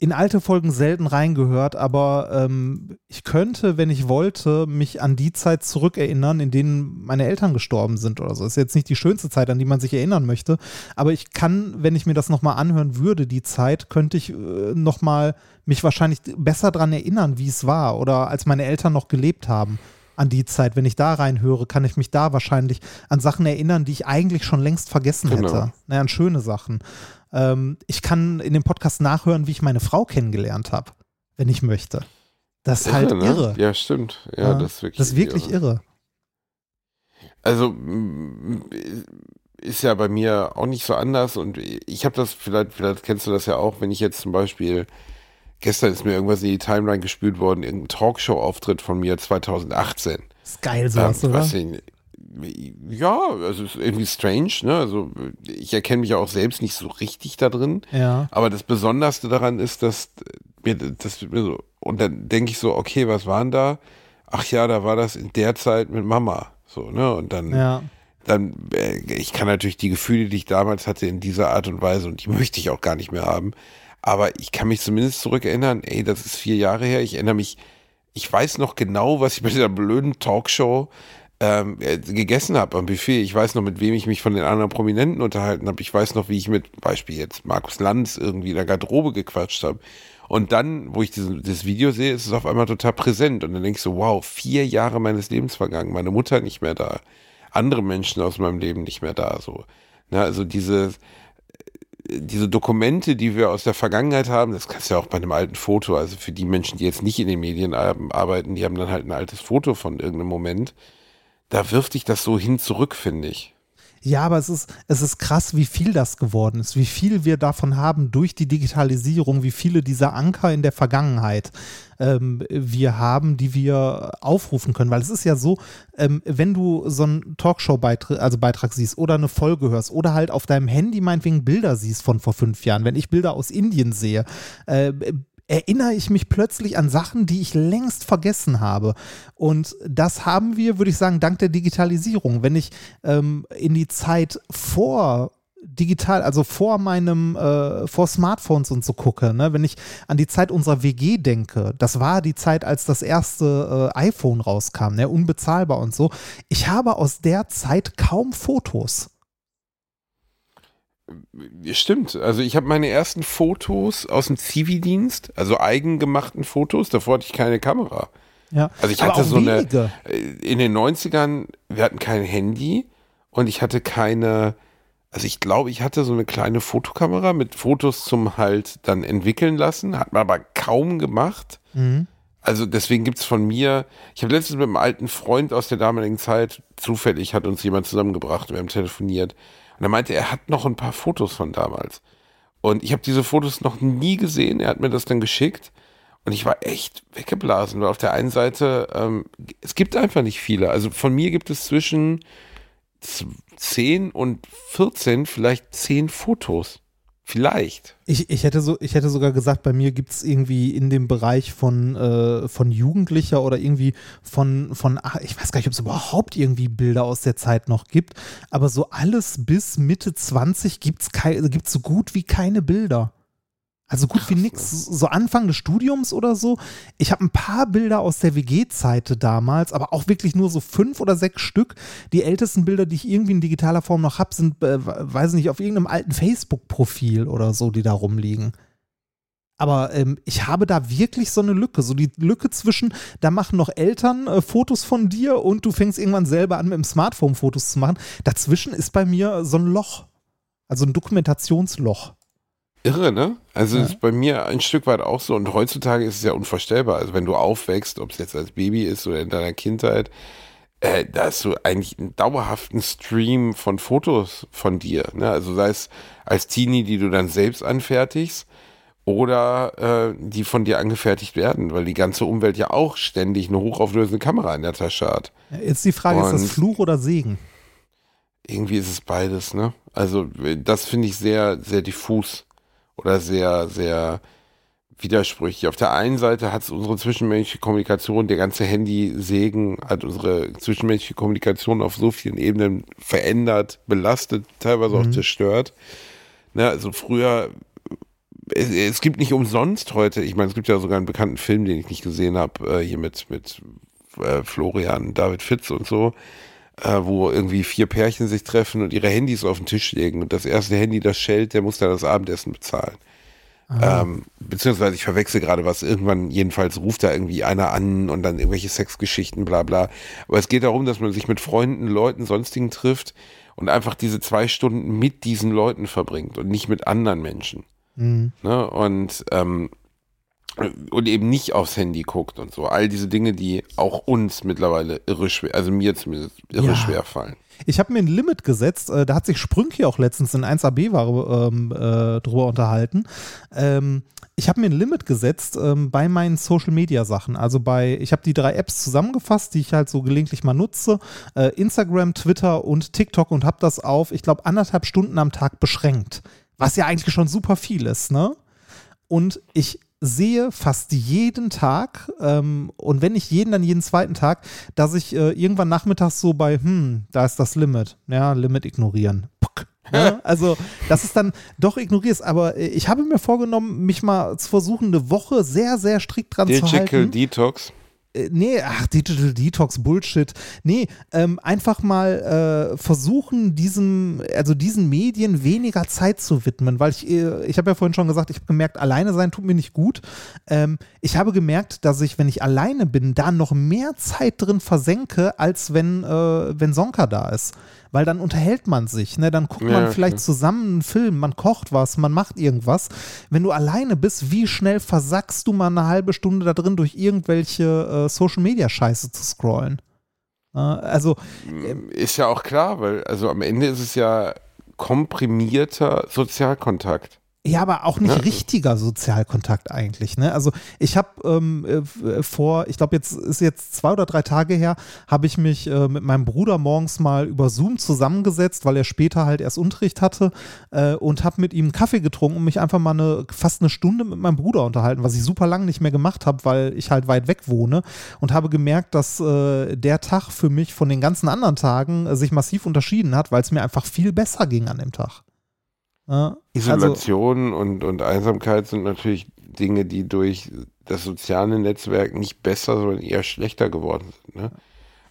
in alte Folgen selten reingehört, aber ähm, ich könnte, wenn ich wollte, mich an die Zeit zurückerinnern, in denen meine Eltern gestorben sind oder so. Ist jetzt nicht die schönste Zeit, an die man sich erinnern möchte, aber ich kann, wenn ich mir das nochmal anhören würde, die Zeit, könnte ich äh, nochmal mich wahrscheinlich besser dran erinnern, wie es war oder als meine Eltern noch gelebt haben. An die Zeit, wenn ich da reinhöre, kann ich mich da wahrscheinlich an Sachen erinnern, die ich eigentlich schon längst vergessen Genau. hätte. Naja, an schöne Sachen. Ähm, ich kann in dem Podcast nachhören, wie ich meine Frau kennengelernt habe, wenn ich möchte. Das ist halt ne? irre. Ja, stimmt. Ja, das ist wirklich, das ist wirklich irre. Also mm, ist ja bei mir auch nicht so anders und ich habe das, vielleicht, vielleicht kennst du das ja auch, wenn ich jetzt zum Beispiel, gestern ist mir irgendwas in die Timeline gespült worden, irgendein Talkshow-Auftritt von mir 2018. ist geil sowas, Ähm, oder? was ich, ja, also es ist irgendwie strange, ne? Also ich erkenne mich ja auch selbst nicht so richtig da drin. Ja. Aber das Besonderste daran ist, dass mir das mir so, und dann denke ich so, okay, was waren da? Ach ja, da war das in der Zeit mit Mama. So, ne? Und dann, Ja. dann, äh, ich kann natürlich die Gefühle, die ich damals hatte, in dieser Art und Weise, und die möchte ich auch gar nicht mehr haben. Aber ich kann mich zumindest zurückerinnern, ey, das ist vier Jahre her. Ich erinnere mich, ich weiß noch genau, was ich bei dieser blöden Talkshow ähm, äh, gegessen habe am Buffet. Ich weiß noch, mit wem ich mich von den anderen Prominenten unterhalten habe. Ich weiß noch, wie ich mit Beispiel jetzt Markus Lanz irgendwie in der Garderobe gequatscht habe. Und dann, wo ich dieses, dieses Video sehe, ist es auf einmal total präsent. Und dann ich so, wow, vier Jahre meines Lebens vergangen. Meine Mutter nicht mehr da. Andere Menschen aus meinem Leben nicht mehr da. So. Na, also diese, diese Dokumente, die wir aus der Vergangenheit haben, das kannst du ja auch bei einem alten Foto, also für die Menschen, die jetzt nicht in den Medien ar- arbeiten, die haben dann halt ein altes Foto von irgendeinem Moment. Da wirft dich das so hin zurück, finde ich. Ja, aber es ist, es ist krass, wie viel das geworden ist, wie viel wir davon haben durch die Digitalisierung, wie viele dieser Anker in der Vergangenheit ähm, wir haben, die wir aufrufen können. Weil es ist ja so, ähm, wenn du so einen Talkshow-Beitrag also Beitrag siehst oder eine Folge hörst oder halt auf deinem Handy meinetwegen Bilder siehst von vor fünf Jahren, wenn ich Bilder aus Indien sehe, äh, erinnere ich mich plötzlich an Sachen, die ich längst vergessen habe. Und das haben wir, würde ich sagen, dank der Digitalisierung. Wenn ich ähm, in die Zeit vor digital, also vor meinem, äh, vor Smartphones und so gucke, ne? wenn ich an die Zeit unserer WG denke, das war die Zeit, als das erste äh, iPhone rauskam, ne? unbezahlbar und so. Ich habe aus der Zeit kaum Fotos. Stimmt. Also ich habe meine ersten Fotos aus dem Zivildienst, also eigengemachten Fotos, davor hatte ich keine Kamera. Ja. Also ich Aber hatte so eine, wenige. äh, in den 90ern, wir hatten kein Handy und ich hatte keine, also ich glaube, ich hatte so eine kleine Fotokamera mit Fotos zum halt dann entwickeln lassen, hat man aber kaum gemacht. Mhm. Also deswegen gibt's von mir, ich habe letztens mit einem alten Freund aus der damaligen Zeit, zufällig hat uns jemand zusammengebracht, wir haben telefoniert. Und er meinte, er hat noch ein paar Fotos von damals. Und ich habe diese Fotos noch nie gesehen, er hat mir das dann geschickt. Und ich war echt weggeblasen, weil auf der einen Seite, ähm, es gibt einfach nicht viele. Also von mir gibt es zwischen 10 und 14 vielleicht 10 Fotos. Vielleicht. Ich, ich, hätte so, ich hätte sogar gesagt, bei mir gibt es irgendwie in dem Bereich von, äh, von Jugendlicher oder irgendwie von, von, ach, ich weiß gar nicht, ob es überhaupt irgendwie Bilder aus der Zeit noch gibt, aber so alles bis Mitte 20 gibt es so gut wie keine Bilder. Also gut wie nix. So Anfang des Studiums oder so. Ich habe ein paar Bilder aus der WG-Zeit damals, aber auch wirklich nur so fünf oder sechs Stück. Die ältesten Bilder, die ich irgendwie in digitaler Form noch habe, sind, äh, weiß nicht, auf irgendeinem alten Facebook-Profil oder so, die da rumliegen. Aber ähm, ich habe da wirklich so eine Lücke. So die Lücke zwischen, da machen noch Eltern äh, Fotos von dir und du fängst irgendwann selber an, mit dem Smartphone Fotos zu machen. Dazwischen ist bei mir so ein Loch. Also ein Dokumentationsloch. Irre, ne? Also ja. ist bei mir ein Stück weit auch so. Und heutzutage ist es ja unvorstellbar. Also wenn du aufwächst, ob es jetzt als Baby ist oder in deiner Kindheit, äh, da hast du eigentlich einen dauerhaften Stream von Fotos von dir. Ne? Also sei es als Teenie, die du dann selbst anfertigst, oder äh, die von dir angefertigt werden, weil die ganze Umwelt ja auch ständig eine hochauflösende Kamera in der Tasche hat. Jetzt die Frage, Und ist das Fluch oder Segen? Irgendwie ist es beides, ne? Also das finde ich sehr, sehr diffus oder sehr, sehr widersprüchlich. Auf der einen Seite hat es unsere zwischenmenschliche Kommunikation, der ganze Handy-Segen hat unsere zwischenmenschliche Kommunikation auf so vielen Ebenen verändert, belastet, teilweise mhm. auch zerstört. Ne, also früher, es, es, gibt nicht umsonst heute, ich meine, es gibt ja sogar einen bekannten Film, den ich nicht gesehen habe, äh, hier mit, mit äh, Florian, David Fitz und so, äh, wo irgendwie vier Pärchen sich treffen und ihre Handys auf den Tisch legen und das erste Handy, das schellt, der muss dann das Abendessen bezahlen. Ähm, beziehungsweise ich verwechsel gerade was. Irgendwann jedenfalls ruft da irgendwie einer an und dann irgendwelche Sexgeschichten, bla bla. Aber es geht darum, dass man sich mit Freunden, Leuten, sonstigen trifft und einfach diese zwei Stunden mit diesen Leuten verbringt und nicht mit anderen Menschen. Mhm. Ne? Und ähm, und eben nicht aufs Handy guckt und so. All diese Dinge, die auch uns mittlerweile irre schwer, also mir zumindest irre ja. schwer fallen. Ich habe mir ein Limit gesetzt, äh, da hat sich Sprünki auch letztens in 1AB war, ähm, äh, drüber unterhalten. Ähm, ich habe mir ein Limit gesetzt ähm, bei meinen Social Media Sachen. Also bei, ich habe die drei Apps zusammengefasst, die ich halt so gelegentlich mal nutze: äh, Instagram, Twitter und TikTok und habe das auf, ich glaube, anderthalb Stunden am Tag beschränkt. Was ja eigentlich schon super viel ist, ne? Und ich sehe fast jeden Tag ähm, und wenn nicht jeden, dann jeden zweiten Tag, dass ich äh, irgendwann nachmittags so bei, hm, da ist das Limit. Ja, Limit ignorieren. Puck. Ja, also, dass es dann doch ignorierst. Aber äh, ich habe mir vorgenommen, mich mal zu versuchen, eine Woche sehr, sehr strikt dran Digital zu halten. Digital Detox. Äh, nee, ach, Digital Detox, Bullshit. Nee, ähm, einfach mal äh, versuchen, diesem, also diesen Medien weniger Zeit zu widmen, weil ich, äh, ich habe ja vorhin schon gesagt, ich habe gemerkt, alleine sein tut mir nicht gut. Ähm, ich habe gemerkt, dass ich, wenn ich alleine bin, da noch mehr Zeit drin versenke, als wenn, äh, wenn Sonka da ist weil dann unterhält man sich, ne? Dann guckt man vielleicht okay. zusammen einen Film, man kocht was, man macht irgendwas. Wenn du alleine bist, wie schnell versackst du mal eine halbe Stunde da drin, durch irgendwelche äh, Social Media Scheiße zu scrollen? Äh, also äh, ist ja auch klar, weil also am Ende ist es ja komprimierter Sozialkontakt. Ja, aber auch nicht ja. richtiger Sozialkontakt eigentlich. Ne? Also ich habe ähm, äh, vor, ich glaube jetzt ist jetzt zwei oder drei Tage her, habe ich mich äh, mit meinem Bruder morgens mal über Zoom zusammengesetzt, weil er später halt erst Unterricht hatte äh, und habe mit ihm einen Kaffee getrunken und mich einfach mal eine, fast eine Stunde mit meinem Bruder unterhalten, was ich super lange nicht mehr gemacht habe, weil ich halt weit weg wohne und habe gemerkt, dass äh, der Tag für mich von den ganzen anderen Tagen äh, sich massiv unterschieden hat, weil es mir einfach viel besser ging an dem Tag. Ja, Isolation also, und, und Einsamkeit sind natürlich Dinge, die durch das soziale Netzwerk nicht besser, sondern eher schlechter geworden sind. Ne?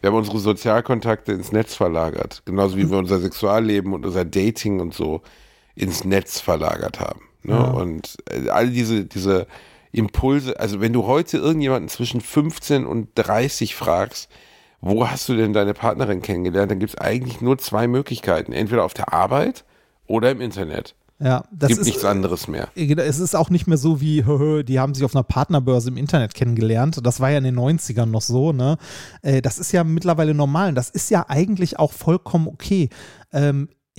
Wir haben unsere Sozialkontakte ins Netz verlagert, genauso wie wir unser Sexualleben und unser Dating und so ins Netz verlagert haben. Ne? Ja. Und äh, all diese, diese Impulse, also wenn du heute irgendjemanden zwischen 15 und 30 fragst, wo hast du denn deine Partnerin kennengelernt, dann gibt es eigentlich nur zwei Möglichkeiten. Entweder auf der Arbeit oder im Internet. Ja, das gibt ist, nichts anderes mehr. Äh, genau, es ist auch nicht mehr so wie, die haben sich auf einer Partnerbörse im Internet kennengelernt. Das war ja in den 90ern noch so, ne? Äh, das ist ja mittlerweile normal. Und das ist ja eigentlich auch vollkommen okay.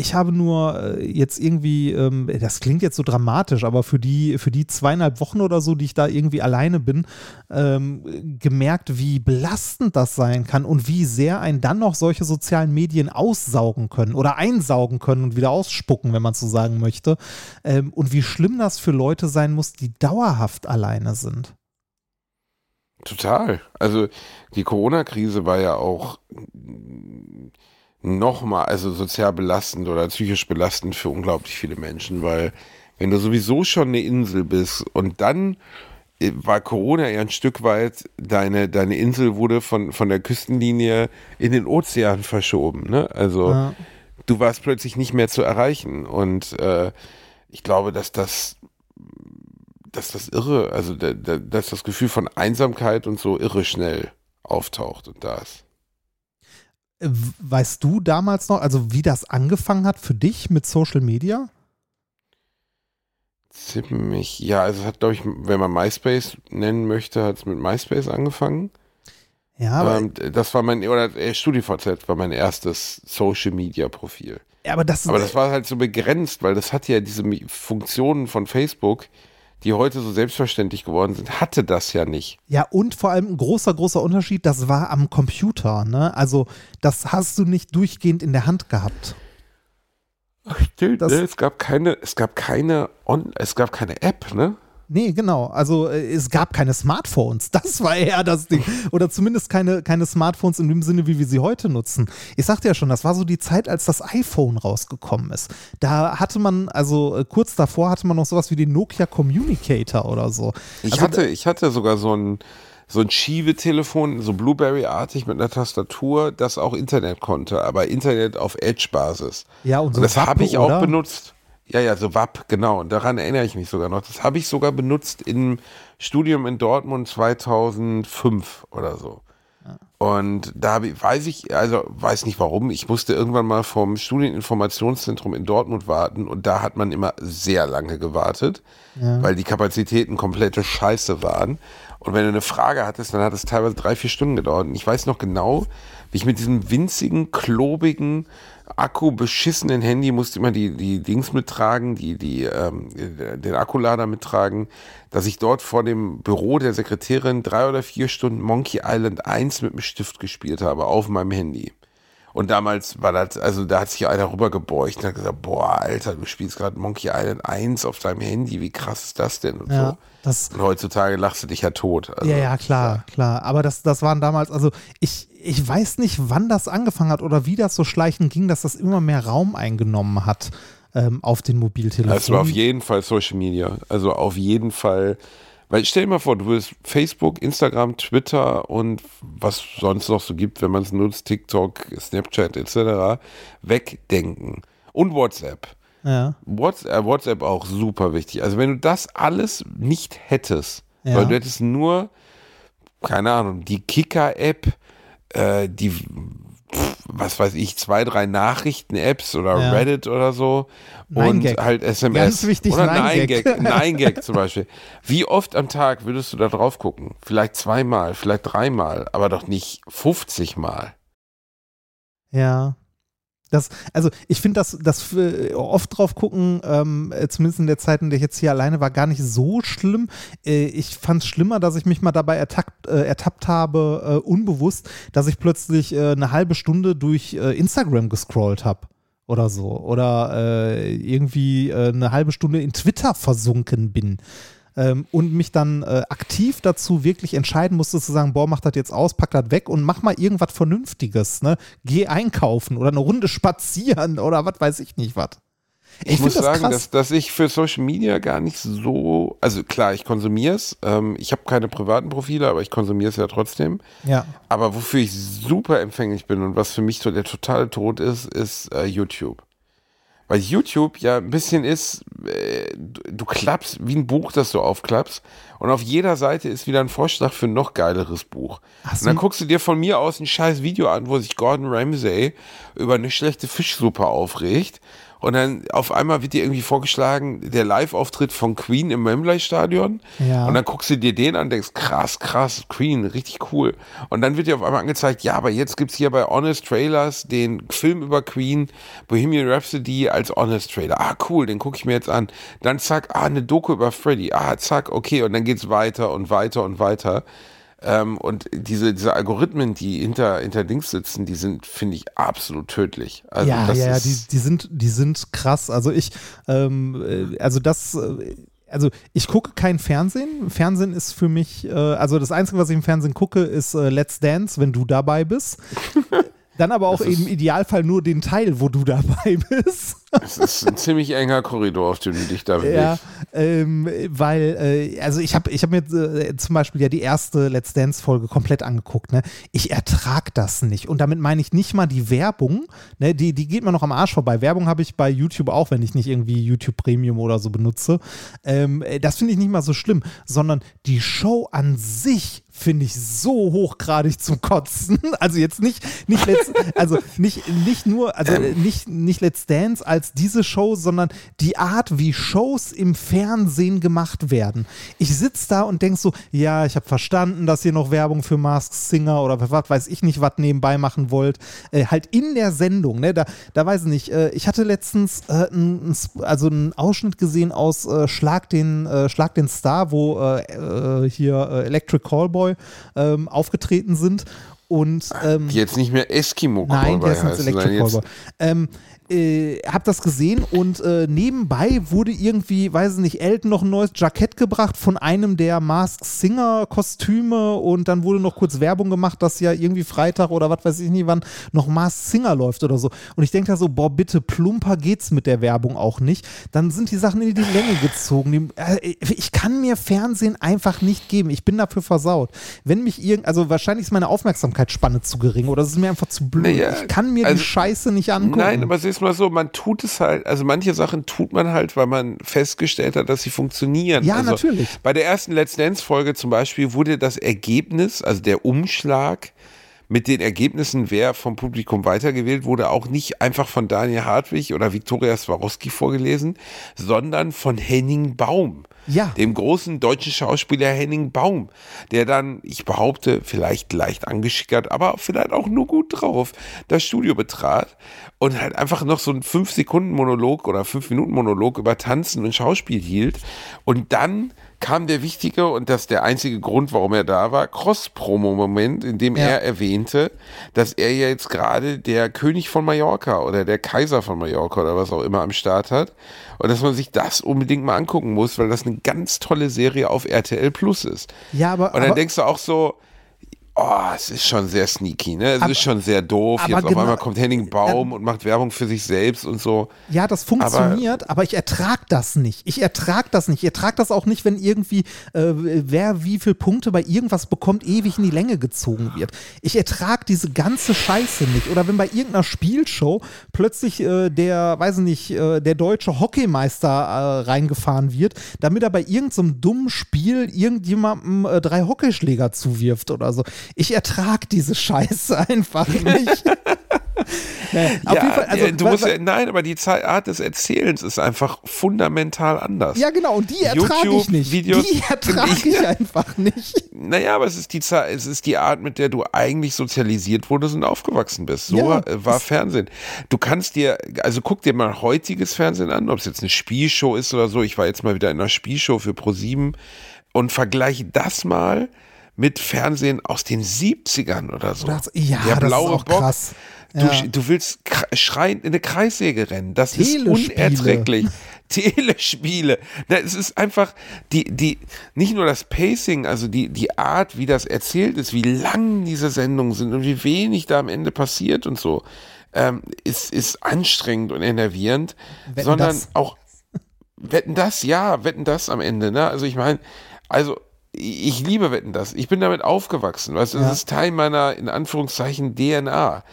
Ich habe nur äh, jetzt irgendwie, ähm, das klingt jetzt so dramatisch, aber für die, für die zweieinhalb Wochen oder so, die ich da irgendwie alleine bin, ähm, gemerkt, wie belastend das sein kann und wie sehr ein dann noch solche sozialen Medien aussaugen können oder einsaugen können und wieder ausspucken, wenn man so sagen möchte. Ähm, und wie schlimm das für Leute sein muss, die dauerhaft alleine sind. Total. Also die Corona-Krise war ja auch nochmal, also sozial belastend oder psychisch belastend für unglaublich viele Menschen, weil wenn du sowieso schon eine Insel bist und dann äh, war Corona ja ein Stück weit, deine, deine Insel wurde von, von der Küstenlinie in den Ozean verschoben. Ne? Also ja. du warst plötzlich nicht mehr zu erreichen. Und äh, ich glaube, dass das, dass das irre, also da, da, dass das Gefühl von Einsamkeit und so irre schnell auftaucht und da ist. Weißt du damals noch, also wie das angefangen hat für dich mit Social Media? Ziemlich, ja, also es hat, glaube ich, wenn man MySpace nennen möchte, hat es mit MySpace angefangen. Ja, aber ähm, das war mein, oder äh, StudiVZ war mein erstes Social Media Profil. Ja, aber das, aber das war halt so begrenzt, weil das hat ja diese Funktionen von Facebook, die heute so selbstverständlich geworden sind, hatte das ja nicht. Ja, und vor allem ein großer, großer Unterschied, das war am Computer. Ne? Also das hast du nicht durchgehend in der Hand gehabt. Ach, stimmt, ne? es gab keine, es gab keine, On es gab keine App, ne? Nee, genau. Also äh, es gab keine Smartphones. Das war eher das Ding. Oder zumindest keine, keine Smartphones in dem Sinne, wie wir sie heute nutzen. Ich sagte ja schon, das war so die Zeit, als das iPhone rausgekommen ist. Da hatte man, also äh, kurz davor hatte man noch sowas wie den Nokia Communicator oder so. Ich, also, hatte, ich hatte sogar so ein, so ein Schiebetelefon, so Blueberry-artig mit einer Tastatur, das auch Internet konnte, aber Internet auf Edge-Basis. Ja, und, so und das habe ich auch benutzt. Ja, ja, so WAP, genau. Und daran erinnere ich mich sogar noch. Das habe ich sogar benutzt im Studium in Dortmund 2005 oder so. Und da ich, weiß ich, also weiß nicht warum, ich musste irgendwann mal vom Studieninformationszentrum in Dortmund warten und da hat man immer sehr lange gewartet, ja. weil die Kapazitäten komplette Scheiße waren. Und wenn du eine Frage hattest, dann hat es teilweise drei, vier Stunden gedauert. Und ich weiß noch genau, wie ich mit diesem winzigen, klobigen, Akku beschissenen Handy musste immer die, die Dings mittragen, die, die, ähm, den Akkulader mittragen, dass ich dort vor dem Büro der Sekretärin drei oder vier Stunden Monkey Island 1 mit dem Stift gespielt habe auf meinem Handy. Und damals war das, also da hat sich einer rübergebeugt und hat gesagt, boah, Alter, du spielst gerade Monkey Island 1 auf deinem Handy, wie krass ist das denn? Und, ja, so. das, und heutzutage lachst du dich ja tot. Also, ja, ja, klar, ja. klar. Aber das, das waren damals, also ich, ich weiß nicht, wann das angefangen hat oder wie das so schleichend ging, dass das immer mehr Raum eingenommen hat ähm, auf den Mobiltelefonen. Das war auf jeden Fall Social Media. Also auf jeden Fall. Weil stell dir mal vor, du willst Facebook, Instagram, Twitter und was sonst noch so gibt, wenn man es nutzt, TikTok, Snapchat etc. wegdenken. Und WhatsApp. Ja. WhatsApp, äh, WhatsApp auch super wichtig. Also wenn du das alles nicht hättest, ja. weil du hättest nur, keine Ahnung, die Kicker-App, äh, die, was weiß ich, zwei, drei Nachrichten-Apps oder ja. Reddit oder so und halt SMS. Ganz wichtig, oder Nein-Gag. Nein-Gag zum Beispiel. Wie oft am Tag würdest du da drauf gucken? Vielleicht zweimal, vielleicht dreimal, aber doch nicht 50 Mal. Ja. Das, also ich finde, dass das oft drauf gucken, ähm, äh, zumindest in der Zeit, in der ich jetzt hier alleine war, gar nicht so schlimm. Äh, ich fand es schlimmer, dass ich mich mal dabei ertappt, äh, ertappt habe, äh, unbewusst, dass ich plötzlich äh, eine halbe Stunde durch äh, Instagram gescrollt habe oder so. Oder irgendwie eine halbe Stunde in Twitter versunken bin ähm, und mich dann äh, aktiv dazu wirklich entscheiden musste zu sagen, boah, mach das jetzt aus, pack das weg und mach mal irgendwas Vernünftiges, ne? Geh einkaufen oder eine Runde spazieren oder was weiß ich nicht was. Ich, ich muss das sagen, dass, dass ich für Social Media gar nicht so, also klar, ich konsumiere es. Ähm, ich habe keine privaten Profile, aber ich konsumiere es ja trotzdem. Ja. Aber wofür ich super empfänglich bin und was für mich so der totale Tod ist, ist äh, YouTube. Weil YouTube ja ein bisschen ist, äh, du, du klappst wie ein Buch, das du aufklappst. Und auf jeder Seite ist wieder ein Vorschlag für ein noch geileres Buch. und dann guckst du dir von mir aus ein scheiß Video an, wo sich Gordon Ramsay über eine schlechte Fischsuppe aufregt. Und dann auf einmal wird dir irgendwie vorgeschlagen, der Live-Auftritt von Queen im Wembley-Stadion. Ja. Und dann guckst du dir den an, denkst, krass, krass, Queen, richtig cool. Und dann wird dir auf einmal angezeigt, ja, aber jetzt gibt's hier bei Honest Trailers den Film über Queen, Bohemian Rhapsody als Honest Trailer. Ah, cool, den gucke ich mir jetzt an. Dann zack, ah, eine Doku über Freddy. Ah, zack, okay. Und dann geht's weiter und weiter und weiter. Ähm, und diese, diese Algorithmen, die hinter, hinter Dings sitzen, die sind, finde ich, absolut tödlich. Also ja, das ja, die, die, sind, die sind krass. Also ich, ähm, äh, also das, äh, also ich gucke kein Fernsehen. Fernsehen ist für mich, äh, also das Einzige, was ich im Fernsehen gucke, ist äh, Let's Dance, wenn du dabei bist. Dann aber auch im Idealfall nur den Teil, wo du dabei bist. Es ist ein ziemlich enger Korridor, auf dem du dich da bewegst. Ja, ähm, weil, äh, also ich habe ich hab mir äh, zum Beispiel ja die erste Let's Dance-Folge komplett angeguckt. Ne? Ich ertrag das nicht. Und damit meine ich nicht mal die Werbung. Ne? Die, die geht mir noch am Arsch vorbei. Werbung habe ich bei YouTube auch, wenn ich nicht irgendwie YouTube Premium oder so benutze. Ähm, äh, das finde ich nicht mal so schlimm, sondern die Show an sich finde ich so hochgradig zum Kotzen. Also jetzt nicht, nicht let's, also nicht, nicht nur, also äh, nicht, nicht Let's Dance als diese Show, sondern die Art, wie Shows im Fernsehen gemacht werden. Ich sitze da und denk so, ja, ich habe verstanden, dass ihr noch Werbung für Mask Singer oder was weiß ich nicht, was nebenbei machen wollt. Äh, halt in der Sendung, ne? Da, da weiß ich nicht. Äh, ich hatte letztens äh, ein, also einen Ausschnitt gesehen aus äh, Schlag den, äh, Schlag den Star, wo äh, hier Electric Callboy ähm, aufgetreten sind. Und ähm, jetzt nicht mehr Eskimo Nein, der ist jetzt Electric Callboy. Ähm, äh, hab das gesehen und äh, nebenbei wurde irgendwie, weiß ich nicht, Elton noch ein neues Jackett gebracht von einem der Mask Singer Kostüme und dann wurde noch kurz Werbung gemacht, dass ja irgendwie Freitag oder was weiß ich nicht wann noch Mask Singer läuft oder so. Und ich denke da so, boah, bitte plumper geht's mit der Werbung auch nicht. Dann sind die Sachen in die Länge gezogen. Die, äh, ich kann mir Fernsehen einfach nicht geben. Ich bin dafür versaut. Wenn mich irgend, also wahrscheinlich ist meine Aufmerksamkeitsspanne zu gering oder es ist mir einfach zu blöd. Naja, ich kann mir also- die Scheiße nicht angucken. Nein, aber es ist mal so, man tut es halt, also manche Sachen tut man halt, weil man festgestellt hat, dass sie funktionieren. Ja, also natürlich. Bei der ersten Let's Dance-Folge zum Beispiel wurde das Ergebnis, also der Umschlag mit den Ergebnissen, wer vom Publikum weitergewählt wurde, auch nicht einfach von Daniel Hartwig oder Viktoria Swarovski vorgelesen, sondern von Henning Baum. Ja. Dem großen deutschen Schauspieler Henning Baum, der dann, ich behaupte, vielleicht leicht angeschickert, aber vielleicht auch nur gut drauf, das Studio betrat und halt einfach noch so einen 5-Sekunden-Monolog oder 5-Minuten-Monolog über Tanzen und Schauspiel hielt. Und dann kam der wichtige, und das der einzige Grund, warum er da war, Cross-Promo-Moment, in dem Ja. er erwähnte, dass er ja jetzt gerade der König von Mallorca oder der Kaiser von Mallorca oder was auch immer am Start hat. Und dass man sich das unbedingt mal angucken muss, weil das eine ganz tolle Serie auf RTL Plus ist. Ja, aber- Und dann aber- denkst du auch so, oh, es ist schon sehr sneaky, ne? Es Aber- ist schon sehr doof. aber Jetzt auf genau- einmal kommt Henning Baum und macht Werbung für sich selbst und so. Ja, das funktioniert, aber, ich ertrag das nicht. Ich ertrag das nicht. Ich ertrag das auch nicht, wenn irgendwie, äh, wer wie viele Punkte bei irgendwas bekommt, ewig in die Länge gezogen wird. Ich ertrag diese ganze Scheiße nicht. Oder wenn bei irgendeiner Spielshow plötzlich äh, der, weiß ich nicht, äh, der deutsche Hockeymeister äh, reingefahren wird, damit er bei irgendeinem dummen Spiel irgendjemandem äh, drei Hockeyschläger zuwirft oder so. Ich ertrag diese Scheiße einfach nicht. naja, ja, Fall, also, ja, du musst ja, nein, aber die Art des Erzählens ist einfach fundamental anders. Ja, genau, und die ertrage ich nicht. YouTube-Videos Die ertrage ich einfach nicht. Naja, aber es ist die es ist die Art, mit der du eigentlich sozialisiert wurdest und aufgewachsen bist. So Ja, äh, war Fernsehen. Du kannst dir, also guck dir mal heutiges Fernsehen an, ob es jetzt eine Spielshow ist oder so. Ich war jetzt mal wieder in einer Spielshow für Pro7 und vergleiche das mal mit Fernsehen aus den 70ern oder so. Das- ja, der das ist blaue Bock. krass. Du, Ja. du willst schreiend in eine Kreissäge rennen. Das ist unerträglich. Telespiele. Na, es ist einfach die, die, nicht nur das Pacing, also die, die Art, wie das erzählt ist, wie lang diese Sendungen sind und wie wenig da am Ende passiert und so, ähm, ist, ist anstrengend und enervierend, Wetten, sondern das? auch, wetten das, ja, wetten das am Ende, ne? Also ich meine, also, ich liebe Wetten das. Ich bin damit aufgewachsen. Weißt du, das Ja. ist Teil meiner, in Anführungszeichen, DNA.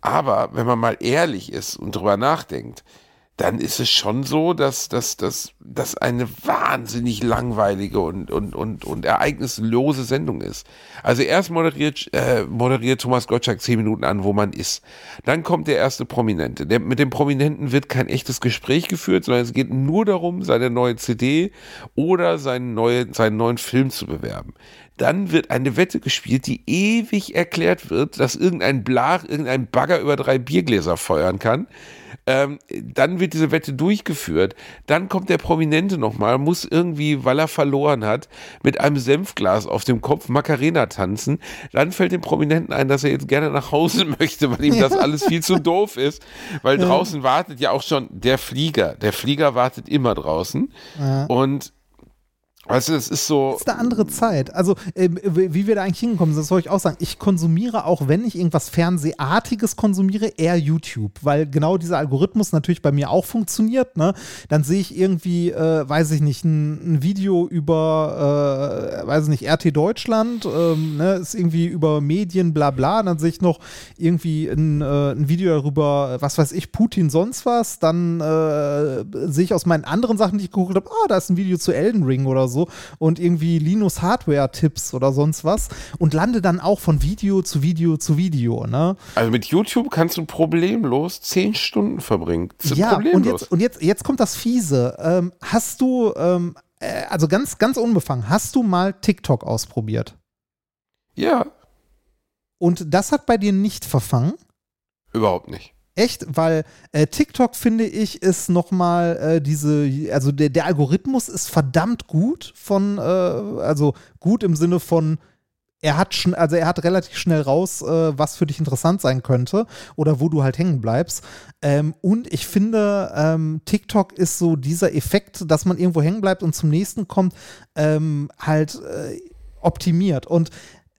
Aber wenn man mal ehrlich ist und drüber nachdenkt, dann ist es schon so, dass das dass, dass eine wahnsinnig langweilige und, und, und, und ereignislose Sendung ist. Also erst moderiert, äh, moderiert Thomas Gottschalk zehn Minuten an, wo man ist. Dann kommt der erste Prominente. Der, mit dem Prominenten wird kein echtes Gespräch geführt, sondern es geht nur darum, seine neue CD oder seinen, neue, seinen neuen Film zu bewerben. Dann wird eine Wette gespielt, die ewig erklärt wird, dass irgendein Blach, irgendein Bagger über drei Biergläser feuern kann. Ähm, dann wird diese Wette durchgeführt. Dann kommt der Prominente nochmal, muss irgendwie, weil er verloren hat, mit einem Senfglas auf dem Kopf Macarena tanzen. Dann fällt dem Prominenten ein, dass er jetzt gerne nach Hause möchte, weil ihm das alles viel zu doof ist. Weil draußen wartet ja auch schon der Flieger. Der Flieger wartet immer draußen. Und Weißt du, das ist so. Das ist eine andere Zeit. Also, äh, wie wir da eigentlich hingekommen sind, das soll ich auch sagen. Ich konsumiere, auch wenn ich irgendwas Fernsehartiges konsumiere, eher YouTube, weil genau dieser Algorithmus natürlich bei mir auch funktioniert. Ne? Dann sehe ich irgendwie, äh, weiß ich nicht, ein, ein Video über, äh, weiß ich nicht, RT Deutschland, ähm, ne? ist irgendwie über Medien, bla bla. Dann sehe ich noch irgendwie ein, äh, ein Video darüber, was weiß ich, Putin, sonst was. Dann äh, sehe ich aus meinen anderen Sachen, die ich geguckt habe, ah, da ist ein Video zu Elden Ring oder so und irgendwie Linus Hardware-Tipps oder sonst was und lande dann auch von Video zu Video zu Video. Ne? Also mit YouTube kannst du problemlos zehn Stunden verbringen. Ja, und jetzt, und jetzt, jetzt kommt das Fiese. Ähm, hast du, ähm, äh, also ganz, ganz unbefangen, hast du mal TikTok ausprobiert? Ja. Und das hat bei dir nicht verfangen? Überhaupt nicht. Echt, weil äh, TikTok finde ich ist nochmal äh, diese, also der, der Algorithmus ist verdammt gut von, äh, also gut im Sinne von, er hat schon, also er hat relativ schnell raus, äh, was für dich interessant sein könnte oder wo du halt hängen bleibst. Ähm, und ich finde, ähm, TikTok ist so dieser Effekt, dass man irgendwo hängen bleibt und zum nächsten kommt, ähm, halt äh, optimiert. Und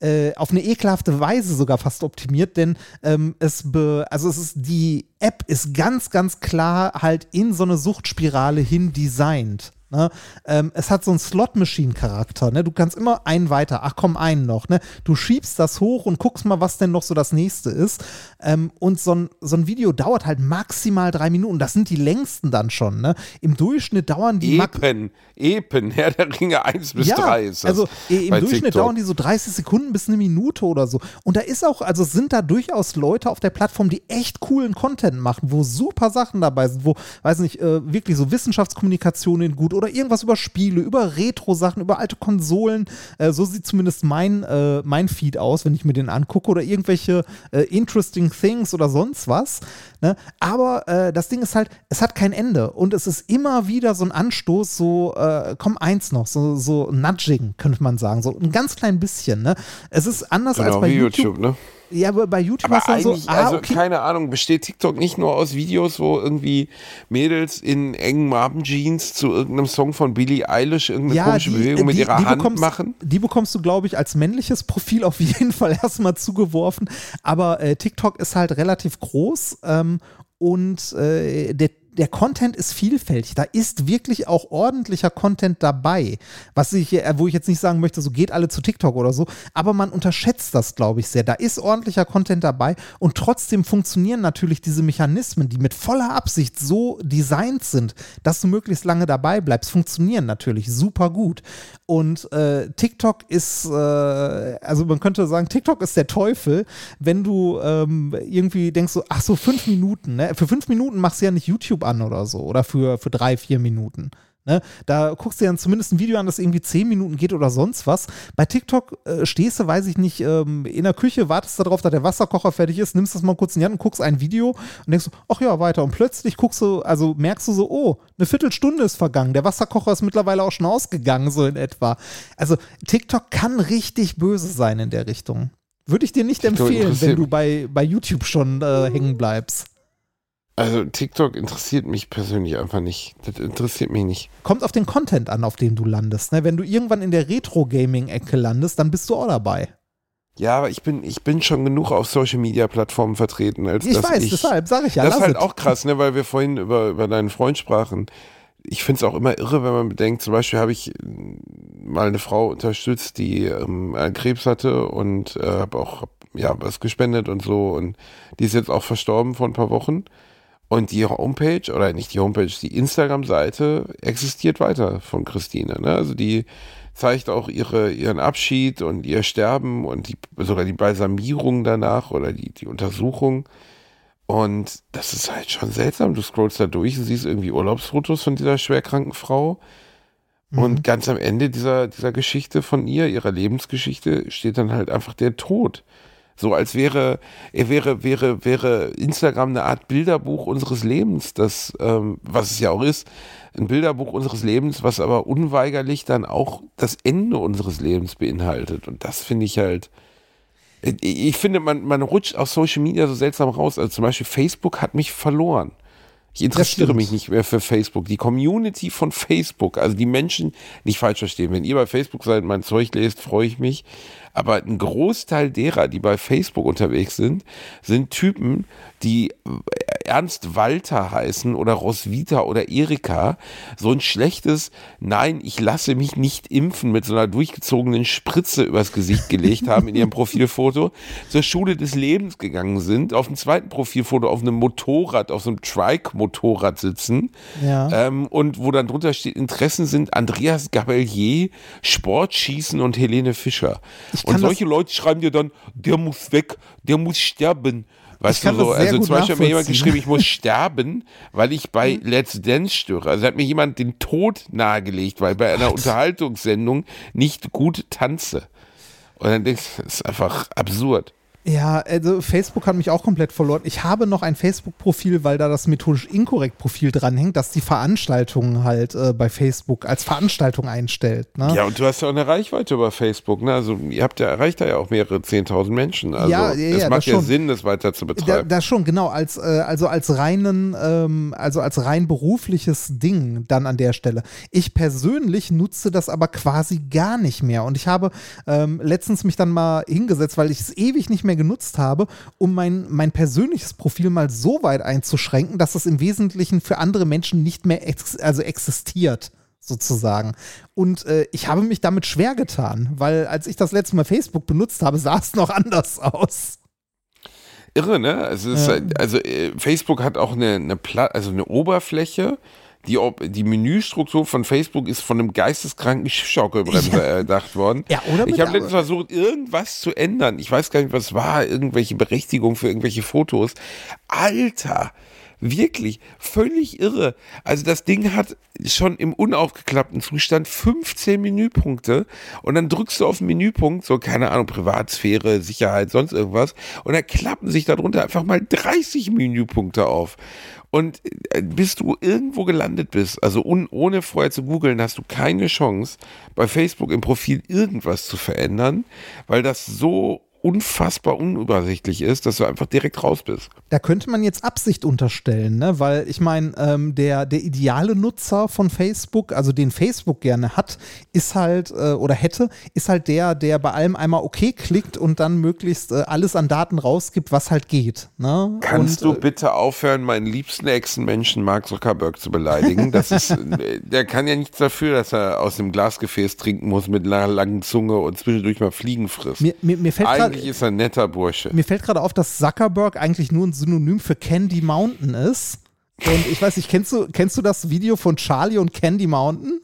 äh, auf eine ekelhafte Weise sogar fast optimiert, denn ähm, es be, also es ist die App ist ganz ganz klar halt in so eine Suchtspirale hin designt. Ne? Ähm, es hat so einen Slot-Machine-Charakter. Ne? Du kannst immer einen weiter. Ach komm, einen noch. Ne? Du schiebst das hoch und guckst mal, was denn noch so das nächste ist. Ähm, und so ein, so ein Video dauert halt maximal drei Minuten. Das sind die längsten dann schon. Ne? Im Durchschnitt dauern die. Epen, Epen, Herr der Ringe 1 bis ja, 3 ist das. Also im Durchschnitt TikTok. dauern die so 30 Sekunden bis eine Minute oder so. Und da ist auch, also sind da durchaus Leute auf der Plattform, die echt coolen Content machen, wo super Sachen dabei sind, wo, weiß nicht, äh, wirklich so Wissenschaftskommunikationen gut oder irgendwas über Spiele, über Retro-Sachen, über alte Konsolen. Äh, so sieht zumindest mein, äh, mein Feed aus, wenn ich mir den angucke. Oder irgendwelche äh, Interesting Things oder sonst was. Ne? Aber äh, das Ding ist halt, es hat kein Ende. Und es ist immer wieder so ein Anstoß, so, äh, komm, eins noch, so, so Nudging, könnte man sagen. So ein ganz klein bisschen. Ne? Es ist anders genau, als bei YouTube. YouTube ne? Ja, aber bei YouTube Aber ist dann so, ah, also okay. keine Ahnung, besteht TikTok nicht nur aus Videos, wo irgendwie Mädels in engen Marbenjeans zu irgendeinem Song von Billie Eilish irgendeine komische Bewegung mit die- ihrer die Hand bekommst, machen? Die bekommst du, glaube ich, als männliches Profil auf jeden Fall erstmal zugeworfen. Aber äh, TikTok ist halt relativ groß ähm, und äh, der der Content ist vielfältig. Da ist wirklich auch ordentlicher Content dabei. Was ich, wo ich jetzt nicht sagen möchte, so geht alle zu TikTok oder so, aber man unterschätzt das, glaube ich, sehr. Da ist ordentlicher Content dabei und trotzdem funktionieren natürlich diese Mechanismen, die mit voller Absicht so designt sind, dass du möglichst lange dabei bleibst, funktionieren natürlich super gut. Und äh, TikTok ist, äh, also man könnte sagen, TikTok ist der Teufel, wenn du ähm, irgendwie denkst so, ach so, fünf Minuten, ne? Für fünf Minuten machst du ja nicht YouTube an oder so oder für, für drei, vier Minuten. Ne? Da guckst du dir dann zumindest ein Video an, das irgendwie zehn Minuten geht oder sonst was. Bei TikTok äh, stehst du, weiß ich nicht, ähm, in der Küche, wartest darauf, dass der Wasserkocher fertig ist, nimmst das mal kurz in die Hand und guckst ein Video und denkst ach ja, weiter. Und plötzlich guckst du, also merkst du so, oh, eine Viertelstunde ist vergangen. Der Wasserkocher ist mittlerweile auch schon ausgegangen, so in etwa. Also TikTok kann richtig böse sein in der Richtung. Würde ich dir nicht TikTok empfehlen, wenn du bei, bei YouTube schon äh, hängen bleibst. Also TikTok interessiert mich persönlich einfach nicht. Das interessiert mich nicht. Kommt auf den Content an, auf dem du landest. Ne? Wenn du irgendwann in der Retro-Gaming-Ecke landest, dann bist du auch dabei. Ja, aber ich bin, ich bin schon genug auf Social Media Plattformen vertreten, als Ich dass weiß, ich, deshalb sage ich ja. das ist halt es. auch krass, ne, weil wir vorhin über, über deinen Freund sprachen. Ich finde es auch immer irre, wenn man bedenkt, zum Beispiel habe ich mal eine Frau unterstützt, die ähm, einen Krebs hatte und äh, habe auch ja, was gespendet und so und die ist jetzt auch verstorben vor ein paar Wochen. Und die Homepage, oder nicht die Homepage, die Instagram-Seite existiert weiter von Christine. Ne? Also die zeigt auch ihre, ihren Abschied und ihr Sterben und die, sogar die Balsamierung danach oder die, die Untersuchung. Und das ist halt schon seltsam. Du scrollst da durch und siehst irgendwie Urlaubsfotos von dieser schwerkranken Frau. Und ganz am Ende dieser, dieser Geschichte von ihr, ihrer Lebensgeschichte, steht dann halt einfach der Tod. So als wäre, wäre, wäre, wäre Instagram eine Art Bilderbuch unseres Lebens, das, ähm, was es ja auch ist, ein Bilderbuch unseres Lebens, was aber unweigerlich dann auch das Ende unseres Lebens beinhaltet. Und das finde ich halt, ich finde, man, man rutscht auf Social Media so seltsam raus. Also zum Beispiel Facebook hat mich verloren. Ich interessiere mich nicht mehr für Facebook. Die Community von Facebook, also die Menschen, nicht falsch verstehen, wenn ihr bei Facebook seid, mein Zeug lest, freue ich mich. Aber ein Großteil derer, die bei Facebook unterwegs sind, sind Typen, die Ernst Walter heißen oder Roswitha oder Erika. So ein schlechtes Nein, ich lasse mich nicht impfen mit so einer durchgezogenen Spritze übers Gesicht gelegt haben in ihrem Profilfoto, zur Schule des Lebens gegangen sind, auf dem zweiten Profilfoto auf einem Motorrad, auf so einem Trike-Motorrad sitzen Ja. ähm, und wo dann drunter steht, Interessen sind Andreas Gabellier, Sportschießen und Helene Fischer. Und solche Leute schreiben dir dann, der muss weg, der muss sterben. Weißt Ich kann du so, also gut zum Beispiel hat mir jemand geschrieben, ich muss sterben, weil ich bei Let's Dance störe. Also hat mir jemand den Tod nahegelegt, weil bei einer Unterhaltungssendung nicht gut tanze. Und dann denkst du, das ist einfach absurd. Ja, also Facebook hat mich auch komplett verloren. Ich habe noch ein Facebook-Profil, weil da das methodisch inkorrekt Profil dranhängt, das die Veranstaltungen halt äh, bei Facebook als Veranstaltung einstellt. Ne? Ja, und du hast ja auch eine Reichweite über Facebook. Ne? Also ihr habt ja erreicht da ja auch mehrere 10.000 Menschen. Also Ja, ja, es ja, macht ja schon. Sinn, das weiter zu Da, betreiben. das schon, genau, als, äh, also als reinen, ähm, also als rein berufliches Ding dann an der Stelle. Ich persönlich nutze das aber quasi gar nicht mehr. Und ich habe ähm, letztens mich dann mal hingesetzt, weil ich es ewig nicht mehr genutzt habe, um mein, mein persönliches Profil mal so weit einzuschränken, dass es im Wesentlichen für andere Menschen nicht mehr ex also existiert sozusagen. Und äh, ich habe mich damit schwer getan, weil als ich das letzte Mal Facebook benutzt habe, sah es noch anders aus. Irre, ne? Also, ist, Ja. halt- also äh, Facebook hat auch eine, eine, Pla also eine Oberfläche. Die, die Menüstruktur von Facebook ist von einem geisteskranken Schiffschaukelbremser erdacht worden. Ja, oder Ich habe letztens versucht, irgendwas zu ändern. Ich weiß gar nicht, was war. Irgendwelche Berechtigung für irgendwelche Fotos. Alter, wirklich völlig irre. Also das Ding hat schon im unaufgeklappten Zustand 15 Menüpunkte und dann drückst du auf den Menüpunkt, so keine Ahnung, Privatsphäre, Sicherheit, sonst irgendwas und dann klappen sich darunter einfach mal 30 Menüpunkte auf. Und äh, bis du irgendwo gelandet bist, also ohne vorher zu googeln, hast du keine Chance, bei Facebook im Profil irgendwas zu verändern, weil das so unfassbar unübersichtlich ist, dass du einfach direkt raus bist. Da könnte man jetzt Absicht unterstellen, ne? weil ich meine, ähm, der, der ideale Nutzer von Facebook, also den Facebook gerne hat, ist halt äh, oder hätte, ist halt der, der bei allem einmal okay klickt und dann möglichst äh, alles an Daten rausgibt, was halt geht. Ne? Kannst und, du bitte aufhören, meinen liebsten Echsenmenschen Mark Zuckerberg zu beleidigen? Das ist, äh, der kann ja nichts dafür, dass er aus dem Glasgefäß trinken muss mit einer langen Zunge und zwischendurch mal Fliegen frisst. Mir, mir, mir fällt grad- Eigentlich ist er ein netter Bursche. Mir fällt gerade auf, dass Zuckerberg eigentlich nur ein Synonym für Candy Mountain ist. Und ich weiß nicht, kennst du, kennst du das Video von Charlie und Candy Mountain?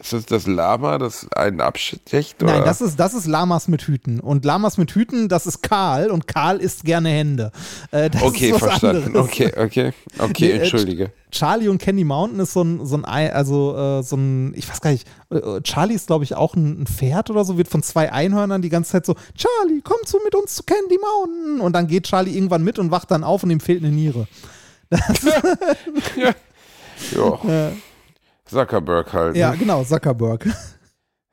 Ist das das Lama, das einen abstecht? Nein, oder? das ist, das ist Lamas mit Hüten. Und Lamas mit Hüten, das ist Karl und Karl isst gerne Hände. Äh, das Okay, verstanden. anderes. Okay, okay. Okay, äh, entschuldige. Charlie und Candy Mountain ist so ein, so ein, Ei- also äh, so ein, ich weiß gar nicht, äh, Charlie ist glaube ich auch ein, ein Pferd oder so, wird von zwei Einhörnern die ganze Zeit so, Charlie, kommst du mit uns zu Candy Mountain? Und dann geht Charlie irgendwann mit und wacht dann auf und ihm fehlt eine Niere. Ja. Zuckerberg halt. Ja, genau, Zuckerberg.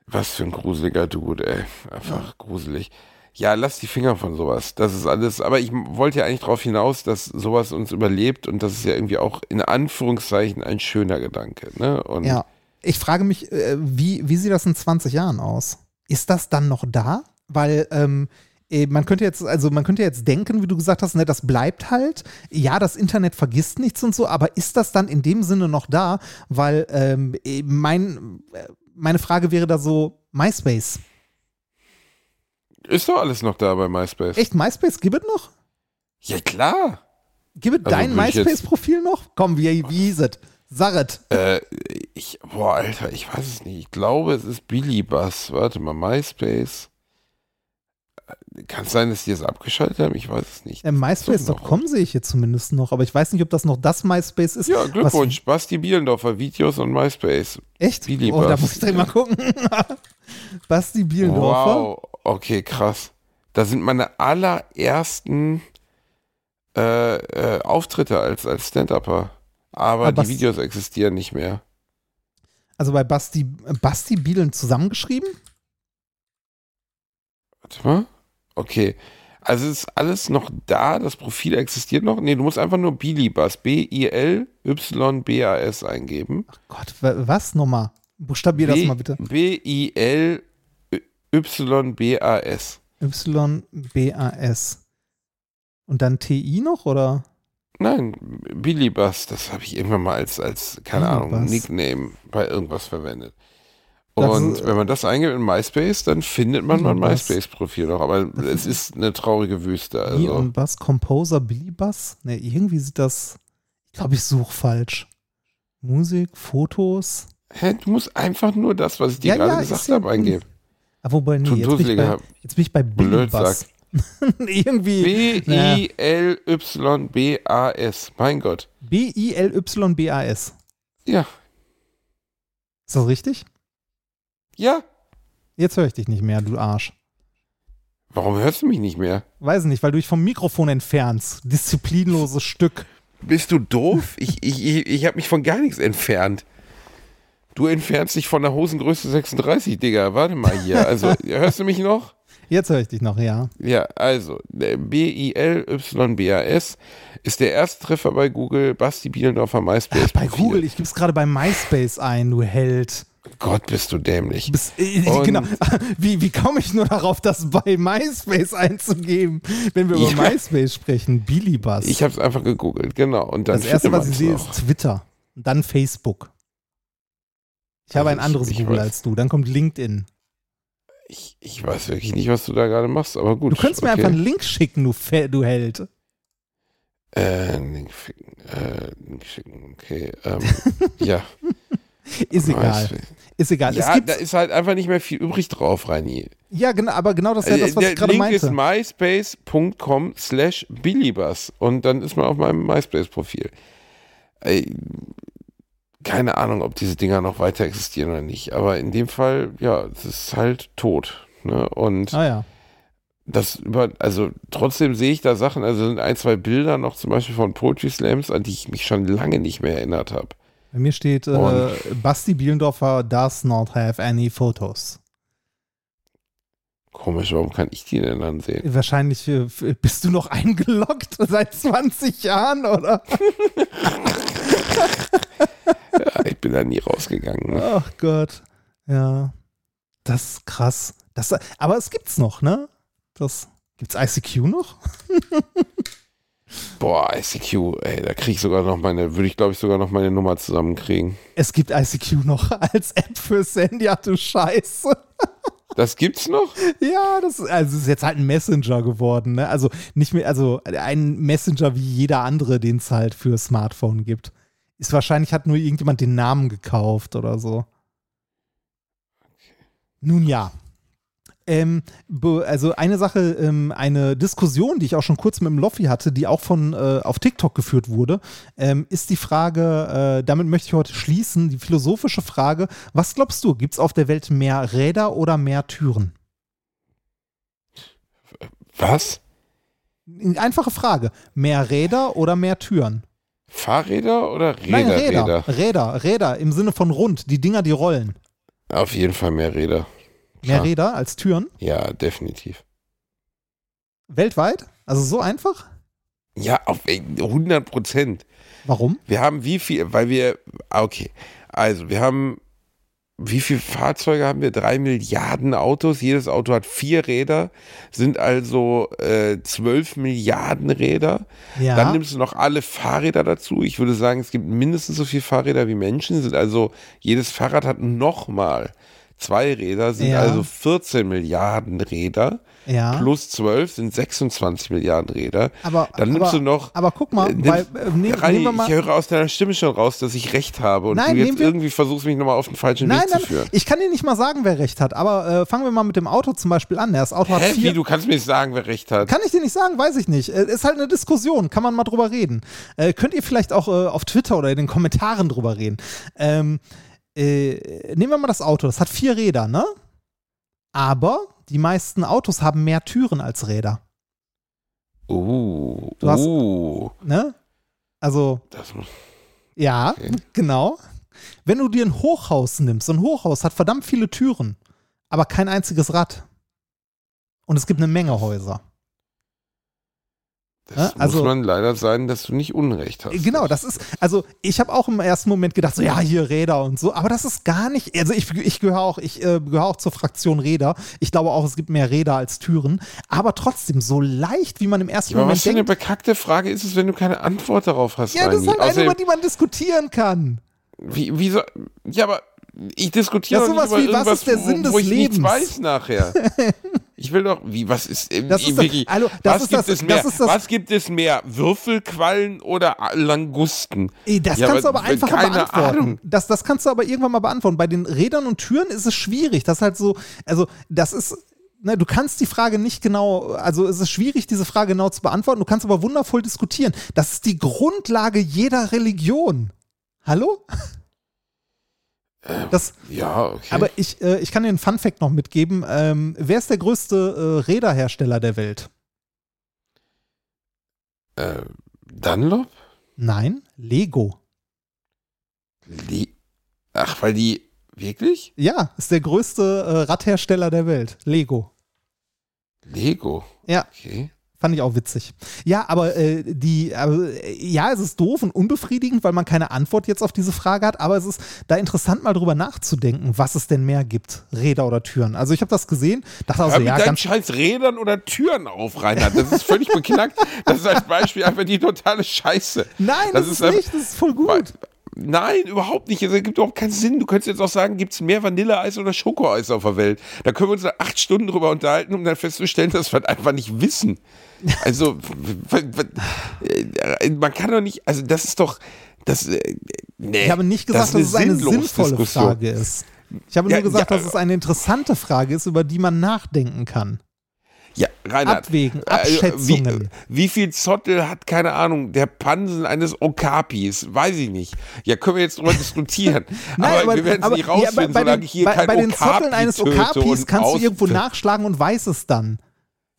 Was für ein gruseliger Dude, ey. Einfach gruselig. Ja, lass die Finger von sowas. Das ist alles. Aber ich wollte ja eigentlich darauf hinaus, dass sowas uns überlebt und das ist ja irgendwie auch in Anführungszeichen ein schöner Gedanke. Ne? Und Ja. Ich frage mich, äh, wie, wie sieht das in 20 Jahren aus? Ist das dann noch da? Weil ähm, äh, man könnte jetzt, also man könnte jetzt denken, wie du gesagt hast, ne, das bleibt halt. Ja, das Internet vergisst nichts und so, aber ist das dann in dem Sinne noch da? Weil ähm, äh, mein, äh, meine Frage wäre da so, MySpace. ist doch alles noch da bei MySpace. Echt, MySpace gibt es noch? Ja, klar. Gib mir Also dein MySpace-Profil noch? Komm, wie, wie hieß es? Sarret. Äh, ich, boah, Alter, ich weiß es nicht. Ich glaube, es ist Billy Bass. Warte mal, MySpace. Kann es sein, dass die das abgeschaltet haben? Ich weiß es nicht. Äh, MySpace.com sehe ich jetzt zumindest noch, aber ich weiß nicht, ob das noch das MySpace ist. Ja, Glückwunsch. Basti Bielendorfer, Videos und MySpace. Echt? Billy oh, da Bass. muss ich direkt mal gucken. Basti Bielendorfer. Wow, okay, krass. Da sind meine allerersten äh, äh, Auftritte als, als Stand-Upper. Aber Ah, die Videos existieren nicht mehr. Also bei Basti, Basti Bielen zusammengeschrieben? Warte mal. Okay. Also ist alles noch da, das Profil existiert noch. Nee, du musst einfach nur Bilibas, B-I-L-Y-B-A-S eingeben. Gott, wa- was nochmal? Buchstabier das B- mal bitte. B-I-L-Y-B-A-S. Y-B-A-S. Und dann TI noch, oder? Nein, Bilibas, das habe ich irgendwann mal als, als keine Ahnung, Bilibas. Nickname bei irgendwas verwendet. Und ist- wenn man das eingibt in MySpace, dann findet man mein. MySpace-Profil noch. Aber es ist eine traurige Wüste. Also. und Bass, Composer Billy Bass? Ne, irgendwie sieht das. Ich glaube, ich suche falsch. Musik, Fotos. Hä, du musst einfach nur das, was ich dir Ja, gerade ja, gesagt habe, eingeben. Ah, wobei, nee, jetzt bin, bei, jetzt bin ich bei Billy. Bass. irgendwie. B-I-L-Y-B-A-S. Mein Gott. B-I-L-Y-B-A-S. Ja. Ist das richtig? Ja. Jetzt höre ich dich nicht mehr, du Arsch. Warum hörst du mich nicht mehr? Weiß nicht, weil du dich vom Mikrofon entfernst. Disziplinloses Stück. Bist du doof? Ich, ich, ich, ich habe mich von gar nichts entfernt. Du entfernst dich von der Hosengröße 36, Digga. Warte mal hier. Also, hörst du mich noch? Jetzt höre ich dich noch, ja. Ja, also, B-I-L-Y-B-A-S ist der erste Treffer bei Google. Basti Bielendorfer MySpace. Bei Google, ich gebe es gerade bei MySpace ein, du Held. Gott, bist du dämlich. Du bist, äh, Und- genau. Wie, wie komme ich nur darauf, das bei MySpace einzugeben, wenn wir über Ja. MySpace sprechen? Billy Bass. Ich habe es einfach gegoogelt, genau. Und dann das erste, was ich sehe, ist Twitter. Und dann Facebook. Ich habe ein Also ich- anderes ich Google weiß- als du. Dann kommt LinkedIn. Ich, ich weiß wirklich nicht, was du da gerade machst, aber gut. Du könntest mir okay. einfach einen Link schicken, du, Fe du Held. Äh, Link schicken, äh, Link schicken, okay. Ähm, ja. Ist egal. Ist egal. es Ja, gibt, da ist halt einfach nicht mehr viel übrig drauf, Reini. ja, genau, aber genau das ist ja das, was der ich gerade Link meinte. ist myspace.com slash billybus und dann ist man auf meinem MySpace-Profil. Keine Ahnung, ob diese Dinger noch weiter existieren oder nicht, aber in dem Fall, ja, es ist halt tot. Ne? Und ah ja. das über, also trotzdem sehe ich da Sachen, also sind ein, zwei Bilder noch zum Beispiel von Poetry Slams, an die ich mich schon lange nicht mehr erinnert habe. Bei mir steht, äh, Basti Bielendorfer does not have any photos. Komisch, warum kann ich die denn dann sehen? Wahrscheinlich äh, bist du noch eingeloggt seit 20 Jahren, oder? Ja, ich bin da nie rausgegangen. Ne? Ach Gott. Ja. Das ist krass. Das, aber es gibt's noch, ne? Das. Gibt's ICQ noch? Boah, ICQ, ey, da kriege ich sogar noch meine, würde ich glaube ich sogar noch meine Nummer zusammenkriegen. Es gibt ICQ noch als App fürs Handy, ach du Scheiße. Das gibt's noch? Ja, das ist, also ist jetzt halt ein Messenger geworden, ne? Also nicht mehr, also ein Messenger wie jeder andere, den es halt für Smartphone gibt. Ist wahrscheinlich hat nur irgendjemand den Namen gekauft oder so. Nun ja. Ähm, also eine Sache, ähm, eine Diskussion, die ich auch schon kurz mit dem Loffi hatte, die auch von äh, auf TikTok geführt wurde, ähm, ist die Frage, äh, damit möchte ich heute schließen, die philosophische Frage, was glaubst du, gibt es auf der Welt mehr Räder oder mehr Türen? Was? Einfache Frage. Mehr Räder oder mehr Türen? Fahrräder oder Räder? Nein, Räder. Räder. Räder. Räder im Sinne von rund. Die Dinger, die rollen. Auf jeden Fall mehr Räder. Mehr Klar. Räder als Türen? Ja, definitiv. Weltweit? Also so einfach? Ja, auf ey, 100 Prozent. Warum? Wir haben wie viel, weil wir, ah, okay, also wir haben, wie viele Fahrzeuge haben wir? Drei Milliarden Autos. Jedes Auto hat vier Räder, sind also äh, 12 Milliarden Räder. Ja. Dann nimmst du noch alle Fahrräder dazu. Ich würde sagen, es gibt mindestens so viele Fahrräder wie Menschen. Sind also jedes Fahrrad hat nochmal zwei Räder sind Ja. also 14 Milliarden Räder. Ja. Plus 12 sind 26 Milliarden Räder. Aber, Dann nimmst aber, du noch. Aber guck mal, äh, nimm- weil, äh, nehm, Rani, nehmen mal. ich höre aus deiner Stimme schon raus, dass ich recht habe und Nein, du jetzt wir- irgendwie versuchst, mich nochmal auf den falschen Nein, Weg nein, zu führen. ich kann dir nicht mal sagen, wer recht hat, aber äh, fangen wir mal mit dem Auto zum Beispiel an. Das Auto hat Hä, vier. wie, du kannst mir nicht sagen, wer recht hat. Kann ich dir nicht sagen, weiß ich nicht. Äh, Ist halt eine Diskussion, kann man mal drüber reden. Äh, könnt ihr vielleicht auch äh, auf Twitter oder in den Kommentaren drüber reden. Ähm, äh, nehmen wir mal das Auto, das hat vier Räder, ne? Aber die meisten Autos haben mehr Türen als Räder, Uh, Du hast- uh. ne? Also, Das, ja, Okay. genau. Wenn du dir ein Hochhaus nimmst, so ein Hochhaus hat verdammt viele Türen, aber kein einziges Rad. Und es gibt eine Menge Häuser. Das Ja, also- muss man leider sein, dass du nicht Unrecht hast. Genau, das ist, also ich habe auch im ersten Moment gedacht, so ja, hier Räder und so, aber das ist gar nicht, also ich, ich gehöre auch, ich äh, gehöre auch zur Fraktion Räder. Ich glaube auch, es gibt mehr Räder als Türen, aber trotzdem, so leicht, wie man im ersten Ja, aber was Moment für eine denkt, bekackte Frage ist es, wenn du keine Antwort darauf hast, ja, das ist Reini? halt eine, über die man diskutieren kann. Wie, wie so, ja, aber ich diskutiere doch ist nicht sowas über wie, was irgendwas, ist der Sinn wo, des wo ich nichts Lebens? weiß nachher. Ich will doch, wie, was ist, Das ist das- wirklich, also, das was ist gibt das- es mehr? was gibt es mehr? Würfelquallen oder Langusten? Ey, Das Ja, kannst du aber aber einfach keine beantworten. Ahnung. Das, das kannst du aber irgendwann mal beantworten. Bei den Rädern und Türen ist es schwierig. Das ist halt so, also das ist, ne, du kannst die Frage nicht genau, also es ist schwierig, diese Frage genau zu beantworten. Du kannst aber wundervoll diskutieren. Das ist die Grundlage jeder Religion. Hallo? Das, Ja, okay. aber ich, äh, ich kann dir einen Fun-Fact noch mitgeben. Ähm, wer ist der größte äh, Räderhersteller der Welt? äh, Dunlop? Nein, Lego. Die, ach, weil die, wirklich? Ja, ist der größte äh, Radhersteller der Welt. Lego. Lego. Ja. Okay. Fand ich auch witzig. Ja, aber äh, die, äh, ja, es ist doof und unbefriedigend, weil man keine Antwort jetzt auf diese Frage hat, aber es ist da interessant, mal drüber nachzudenken, was es denn mehr gibt, Räder oder Türen. Also ich habe das gesehen, dachte also, ja, deinen ganz scheiß Rädern oder Türen auf, Reinhard. Das ist völlig beknackt. Das ist als Beispiel einfach die totale Scheiße. Nein, das, ist einfach- nicht, das ist voll gut. Nein, überhaupt nicht. Es ergibt überhaupt keinen Sinn. Du könntest jetzt auch sagen, gibt es mehr Vanilleeis oder Schokoeis auf der Welt? Da können wir uns acht Stunden drüber unterhalten, um dann festzustellen, dass wir das einfach nicht wissen. Also, äh, man kann doch nicht, also das ist doch, das, äh, nee. Ich habe nicht gesagt, dass ist es eine sinnvolle Diskussion. Frage ist. Ich habe Ja, nur gesagt, ja, dass es eine interessante Frage ist, über die man nachdenken kann. Ja, Reinhard. Abwägen, äh, Abschätzungen. Wie, wie viel Zottel hat, keine Ahnung, der Pansen eines Okapis? Weiß ich nicht. Ja, können wir jetzt drüber diskutieren. aber, wir werden es nicht rausfinden, bei, solange den, ich hier bei, kein bei den Okapi Zotteln eines Okapis kannst du irgendwo nachschlagen und weiß es dann.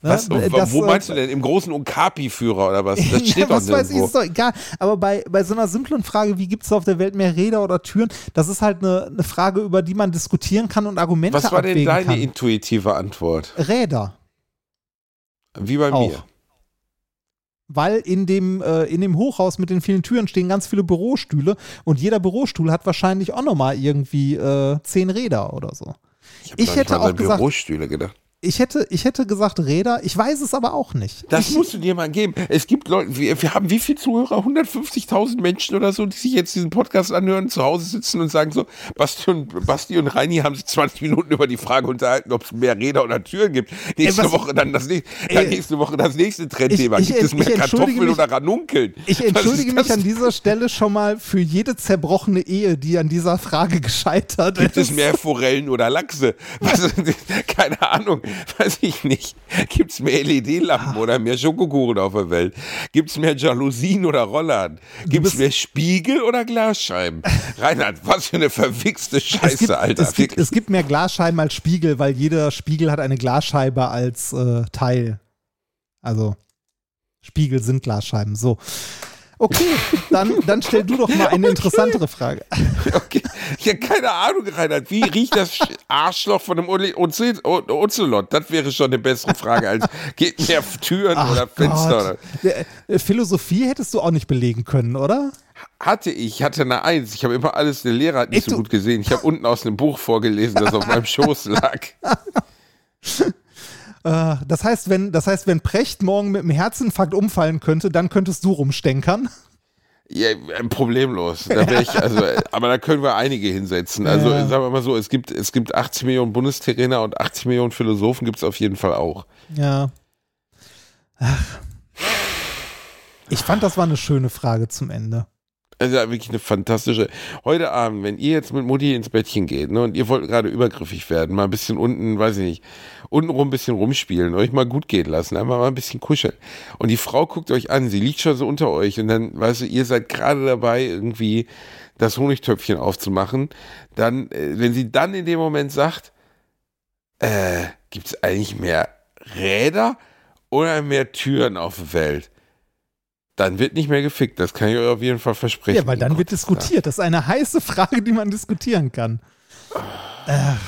Ne? Was, Das, wo äh, meinst du denn? Im großen Okapi-Führer oder was? Das steht ja, was weiß ich, ist doch egal. Aber bei, bei so einer simplen Frage, wie gibt es auf der Welt mehr Räder oder Türen, das ist halt eine, eine Frage, über die man diskutieren kann und Argumente Was war denn deine kann. intuitive Antwort? Räder. Wie bei Auch. mir. Weil in dem, äh, in dem Hochhaus mit den vielen Türen stehen ganz viele Bürostühle und jeder Bürostuhl hat wahrscheinlich auch nochmal irgendwie äh, zehn Räder oder so. Ich noch hätte auch an gesagt- Bürostühle gedacht. Ich hätte, ich hätte gesagt Räder, ich weiß es aber auch nicht. Das musst du dir mal geben. Es gibt Leute, wir, wir haben wie viele Zuhörer? 150.000 Menschen oder so, die sich jetzt diesen Podcast anhören, zu Hause sitzen und sagen so, Basti und, Basti und Reini haben sich 20 Minuten über die Frage unterhalten, ob es mehr Räder oder Türen gibt. Nächste was- Woche dann das nächste, dann Ey, nächste Woche das nächste Trendthema. ich- Gibt es mehr Kartoffeln mich- oder Ranunkeln? Ich entschuldige mich an dieser Stelle schon mal für jede zerbrochene Ehe, die an dieser Frage gescheitert Gibt es ist. mehr Forellen oder Lachse? Was, keine Ahnung, weiß ich nicht. Gibt es mehr LED-Lampen oder mehr Schokokuchen auf der Welt? Gibt es mehr Jalousien oder Rollern? Gibt es mehr Spiegel oder Glasscheiben? Reinhard, was für eine verwichste Scheiße, es gibt, Alter. Es gibt, es gibt mehr Glasscheiben als Spiegel, weil jeder Spiegel hat eine Glasscheibe als äh, Teil. Also Spiegel sind Glasscheiben. So. Okay, dann, dann stell du doch mal eine interessantere Frage. Okay. Ich habe keine Ahnung, Reinhard. Wie riecht das Sch- Arschloch von einem Ozelot? Das wäre schon eine bessere Frage als geht mehr Türen Ach oder Fenster. Gott. Äh, Philosophie hättest du auch nicht belegen können, oder? Hatte ich, hatte eine Eins. Ich habe immer alles, der Lehrer hat nicht Ey, so gut gesehen. Ich habe unten aus einem Buch vorgelesen, das auf meinem Schoß lag. Äh, das, heißt, wenn, das heißt, wenn Precht morgen mit einem Herzinfarkt umfallen könnte, dann könntest du rumstenkern. Ja, äh, problemlos. Da ich, also, äh, aber da können wir einige hinsetzen. Also Ja. sagen wir mal so, es gibt, es gibt 80 Millionen Bundestrainer und 80 Millionen Philosophen gibt es auf jeden Fall auch. Ja. Ach. Ich fand, das war eine schöne Frage zum Ende. Also wirklich eine fantastische. Heute Abend, wenn ihr jetzt mit Mutti ins Bettchen geht, ne, und ihr wollt gerade übergriffig werden, mal ein bisschen unten, weiß ich nicht, untenrum ein bisschen rumspielen, euch mal gut gehen lassen, einfach mal ein bisschen kuscheln. Und die Frau guckt euch an, sie liegt schon so unter euch und dann, weißt du, ihr seid gerade dabei, irgendwie das Honigtöpfchen aufzumachen. Dann, äh, wenn sie dann in dem Moment sagt, äh, gibt es eigentlich mehr Räder oder mehr Türen auf der Welt? Dann wird nicht mehr gefickt, das kann ich euch auf jeden Fall versprechen. Ja, weil dann wird diskutiert. Das ist eine heiße Frage, die man diskutieren kann. Ach.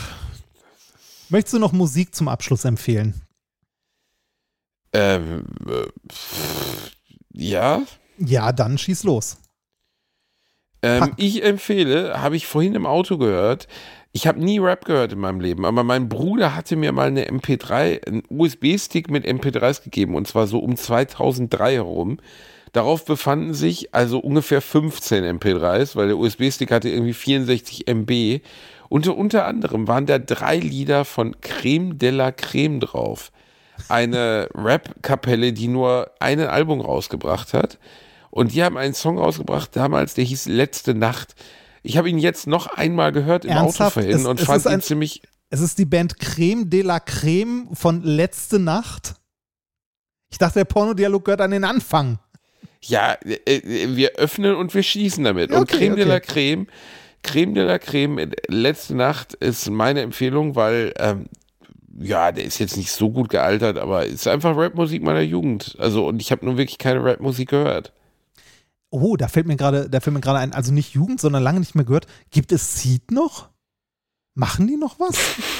Möchtest du noch Musik zum Abschluss empfehlen? Ähm, äh, pff, ja. Ja, dann schieß los. Ähm, ich empfehle, habe ich vorhin im Auto gehört, ich habe nie Rap gehört in meinem Leben, aber mein Bruder hatte mir mal eine MP3, einen USB-Stick mit MP3s gegeben und zwar so um 2003 herum. Darauf befanden sich also ungefähr 15 MP3s, weil der USB-Stick hatte irgendwie 64 MB. Und unter anderem waren da drei Lieder von Creme de la Creme drauf. Eine Rap-Kapelle, die nur ein Album rausgebracht hat. Und die haben einen Song rausgebracht damals, der hieß Letzte Nacht. Ich habe ihn jetzt noch einmal gehört im Ernsthaft? Auto vorhin Es- und es fand ihn ziemlich. Es ist die Band Creme de la Creme von Letzte Nacht. Ich dachte, der Pornodialog gehört an den Anfang. Ja, äh, äh, wir öffnen und wir schießen damit. Ja, und okay, Creme de okay. la Creme, Creme de la Creme, äh, letzte Nacht ist meine Empfehlung, weil, ähm, ja, der ist jetzt nicht so gut gealtert, aber ist einfach Rapmusik meiner Jugend. Also, und ich habe nun wirklich keine Rapmusik gehört. Oh, da fällt mir gerade, da fällt mir gerade ein, also nicht Jugend, sondern lange nicht mehr gehört. Gibt es Seed noch? Machen die noch was?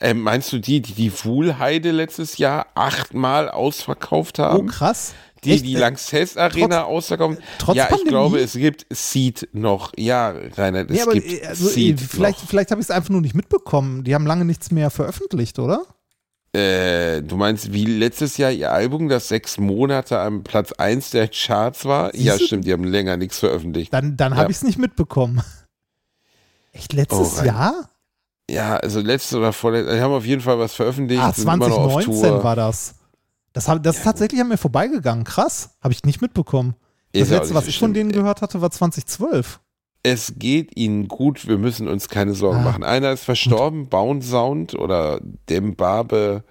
Ähm, meinst du die, die die Wuhlheide letztes Jahr achtmal ausverkauft Oh, haben? krass. die Echt? die Äh, Lanxess Arena ausverkauft trotz Ja, ich Pandemie? glaube, es gibt Seed noch. Ja, Rainer, es Nee, aber gibt äh, also, äh, Seed vielleicht, noch. vielleicht habe ich es einfach nur nicht mitbekommen. Die haben lange nichts mehr veröffentlicht, oder? Äh, du meinst, wie letztes Jahr ihr Album, das sechs Monate am Platz 1 der Charts war? ja, Siehste? stimmt, die haben länger nichts veröffentlicht. Dann, dann Ja. habe ich es nicht mitbekommen. Echt letztes Oh. Jahr? Ja, also letztes oder vorletztes, die haben auf jeden Fall was veröffentlicht. Ah, sind immer noch auf 2019 Tour. war das. Das, hab, das ist tatsächlich an mir vorbeigegangen. Krass. Habe ich nicht mitbekommen. Das Ist ja letzte, was ich von denen gehört hatte, war 2012. Es geht ihnen gut, wir müssen uns keine Sorgen Ah. machen. Einer ist verstorben, Bound Sound oder Dembabe,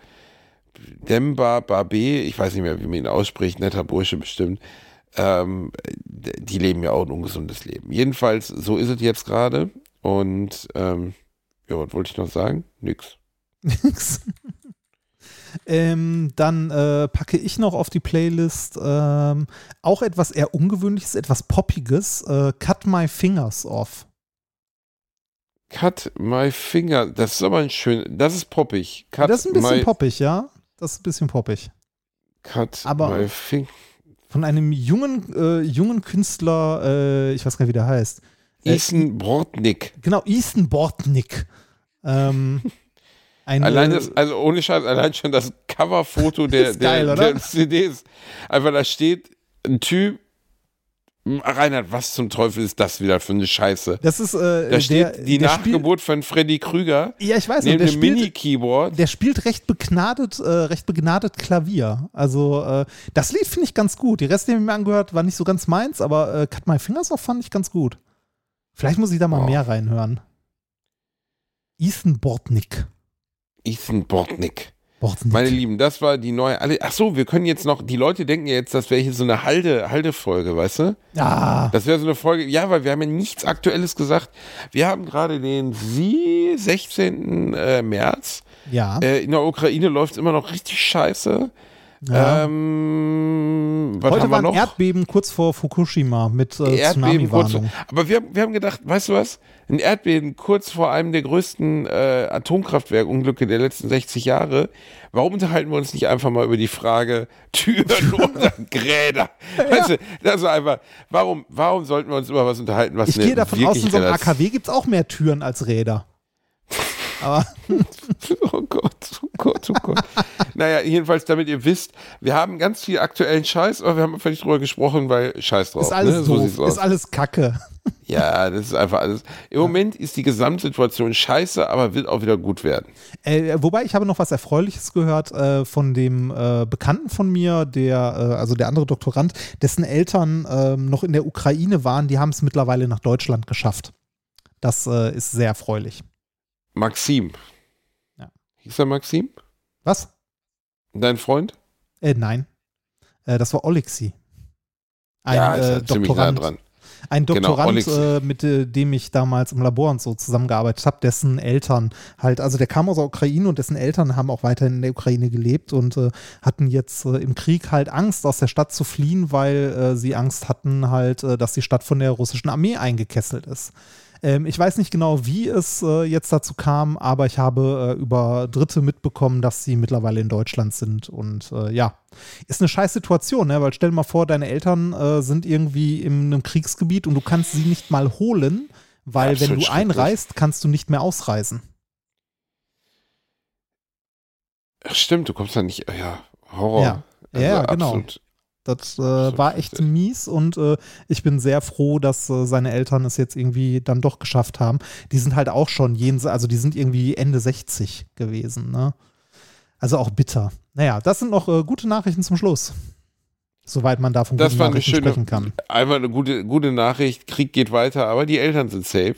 Demba Babe, ich weiß nicht mehr, wie man ihn ausspricht, netter Bursche bestimmt. Ähm, die leben ja auch ein ungesundes Leben. Jedenfalls, so ist es jetzt gerade. Und ähm, ja, was wollte ich noch sagen? Nix. Nix. ähm, dann äh, packe ich noch auf die Playlist ähm, auch etwas eher Ungewöhnliches, etwas Poppiges. Äh, Cut My Fingers Off. Cut my finger. Das ist aber ein schön. Das ist poppig. Cut das ist ein bisschen my, poppig, ja. Das ist ein bisschen poppig. Cut aber- my finger. Von einem jungen, äh, jungen Künstler, äh, ich weiß gar nicht, wie der heißt. Äh, Ethan Brodnik. Genau, Ethan Bortnick. Ähm, ein, Allein das, also ohne Scheiß, allein schon das Coverfoto der, geil, der, der CDs. Einfach da steht ein Typ. Reinhard, was zum Teufel ist das wieder für eine Scheiße? das ist äh, Da steht der, die der Nachgeburt von Freddy Krüger Ja, ich weiß nicht, neben dem Mini-Keyboard. der spielt recht begnadet, äh, recht begnadet Klavier. Also äh, das Lied finde ich ganz gut. Die Reste, die ich mir angehört, war nicht so ganz meins, aber äh, Cut My Fingers Off fand ich ganz gut. Vielleicht muss ich da mal Oh. mehr reinhören. Ethan Bortnick. Ethan Brodnik. Bortnick. Meine Lieben, das war die neue. Alle, ach so, wir können jetzt noch. Die Leute denken ja jetzt, das wäre hier so eine Halde, Halde-Folge, weißt du? ah, Das wäre so eine Folge. Ja, weil wir haben ja nichts Aktuelles gesagt. Wir haben gerade den Sie 16. Äh, März. ja. Äh, in der Ukraine läuft es immer noch richtig scheiße. Ja. Ähm, was Heute war ein? Erdbeben kurz vor Fukushima mit äh. Tsunami-Warnung. Aber wir, haben- wir haben gedacht, weißt du was? Ein Erdbeben kurz vor einem der größten äh, Atomkraftwerkunglücke der letzten 60 Jahre. Warum unterhalten wir uns nicht einfach mal über die Frage Türen oder Gräder? Weißt du, das ist einfach, warum, warum sollten wir uns über was unterhalten, was Ich gehe davon aus, in so einem AKW gibt es auch mehr Türen als Räder. Aber Oh Gott, oh Gott, oh Gott. Naja, jedenfalls, damit ihr wisst, wir haben ganz viel aktuellen Scheiß, aber wir haben einfach nicht drüber gesprochen, weil Scheiß drauf. Ist alles ne? So doof, aus. ist alles Kacke. Ja, das ist einfach alles. Im Moment ist die Gesamtsituation scheiße, aber wird auch wieder gut werden. Äh, wobei ich habe noch was Erfreuliches gehört äh, von dem äh, Bekannten von mir, der, äh, also der andere Doktorand, dessen Eltern ähm, noch in der Ukraine waren, die haben es mittlerweile nach Deutschland geschafft. Das äh, ist sehr erfreulich. Maxim. Ja. Hieß er Maxim? Was? Dein Freund? Äh, nein. Äh, das war Olexi. Ein ja, ist äh, ziemlich nah Doktorand. dran. Ein Genau, Doktorand, Olexi. äh, mit äh, dem ich damals im Labor und so zusammengearbeitet habe, dessen Eltern halt, also der kam aus der Ukraine und dessen Eltern haben auch weiterhin in der Ukraine gelebt und äh, hatten jetzt äh, im Krieg halt Angst, aus der Stadt zu fliehen, weil äh, sie Angst hatten halt, dass die Stadt von der russischen Armee eingekesselt ist. Ähm, ich weiß nicht genau, wie es äh, jetzt dazu kam, aber ich habe äh, über Dritte mitbekommen, dass sie mittlerweile in Deutschland sind. Und äh, ja, ist eine scheiß Situation, ne? weil stell dir mal vor, deine Eltern äh, sind irgendwie in einem Kriegsgebiet und du kannst sie nicht mal holen, weil Ja, wenn du einreist, kannst du nicht mehr ausreisen. Ach, stimmt, du kommst da nicht. Ja, Horror. Ja. Ja, genau. absolut. Das äh, war echt mies und äh, ich bin sehr froh, dass äh, seine Eltern es jetzt irgendwie dann doch geschafft haben. Die sind halt auch schon jenseits, also die sind irgendwie Ende 60 gewesen, ne? Also auch bitter. Naja, das sind noch äh, gute Nachrichten zum Schluss. Soweit man da von Das guten war Nachrichten schöne, sprechen kann. einfach eine gute, gute Nachricht. Krieg geht weiter, aber die Eltern sind safe.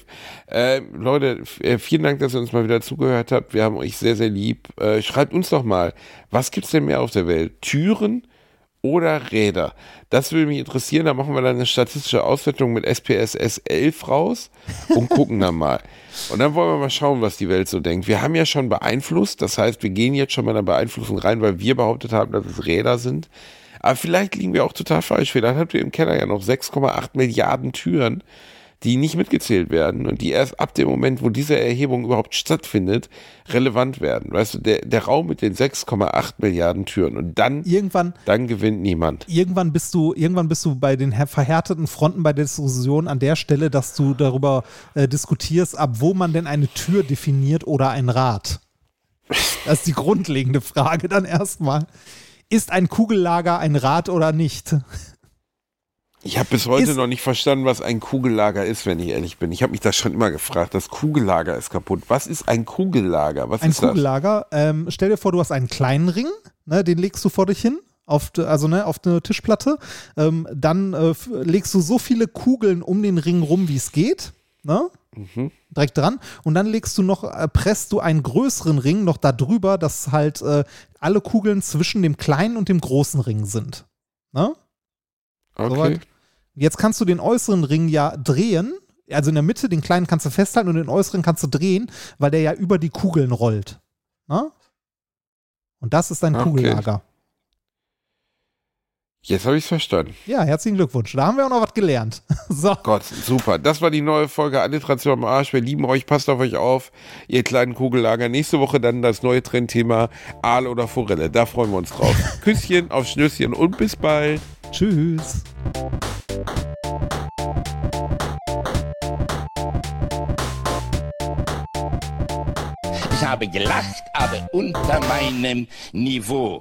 Äh, Leute, äh, vielen Dank, dass ihr uns mal wieder zugehört habt. Wir haben euch sehr, sehr lieb. Äh, schreibt uns doch mal, was gibt's denn mehr auf der Welt? Türen oder Räder? Das würde mich interessieren. Da machen wir dann eine statistische Auswertung mit SPSS 11 raus und gucken dann mal. Und dann wollen wir mal schauen, was die Welt so denkt. Wir haben ja schon beeinflusst. Das heißt, wir gehen jetzt schon mal in der Beeinflussung rein, weil wir behauptet haben, dass es Räder sind. Aber vielleicht liegen wir auch total falsch. Vielleicht habt ihr im Keller ja noch 6,8 Milliarden Türen, die nicht mitgezählt werden und die erst ab dem Moment, wo diese Erhebung überhaupt stattfindet, relevant werden. Weißt du, der, der Raum mit den 6,8 Milliarden Türen und dann, Irgendwann, dann gewinnt niemand. irgendwann bist du, irgendwann bist du bei den verhärteten Fronten bei der Diskussion an der Stelle, dass du darüber äh, diskutierst, ab wo man denn eine Tür definiert oder ein Rad. Das ist die grundlegende Frage dann erstmal. Ist ein Kugellager ein Rad oder nicht? Ich habe bis heute Ist- noch nicht verstanden, was ein Kugellager ist, wenn ich ehrlich bin. Ich habe mich das schon immer gefragt. Das Kugellager ist kaputt. Was ist ein Kugellager? Was Ein ist das? Kugellager, ähm, stell dir vor, du hast einen kleinen Ring, ne, den legst du vor dich hin, auf, also ne, auf eine Tischplatte. Ähm, dann äh, legst du so viele Kugeln um den Ring rum, wie es geht. Ne? Direkt dran. Und dann legst du noch, äh, presst du einen größeren Ring noch da drüber, dass halt äh, alle Kugeln zwischen dem kleinen und dem großen Ring sind. Ne? Okay. Soweit. Jetzt kannst du den äußeren Ring ja drehen. Also in der Mitte, den kleinen kannst du festhalten und den äußeren kannst du drehen, weil der ja über die Kugeln rollt. Na? Und das ist ein Okay. Kugellager. Jetzt habe ich es verstanden. Ja, herzlichen Glückwunsch. Da haben wir auch noch was gelernt. so. Gott, super. Das war die neue Folge Alliteration am Arsch. Wir lieben euch, passt auf euch auf, ihr kleinen Kugellager. Nächste Woche dann das neue Trendthema Aal oder Forelle. Da freuen wir uns drauf. Küsschen auf Schnüsschen und bis bald. Tschüss. Ich habe gelacht, aber unter meinem Niveau.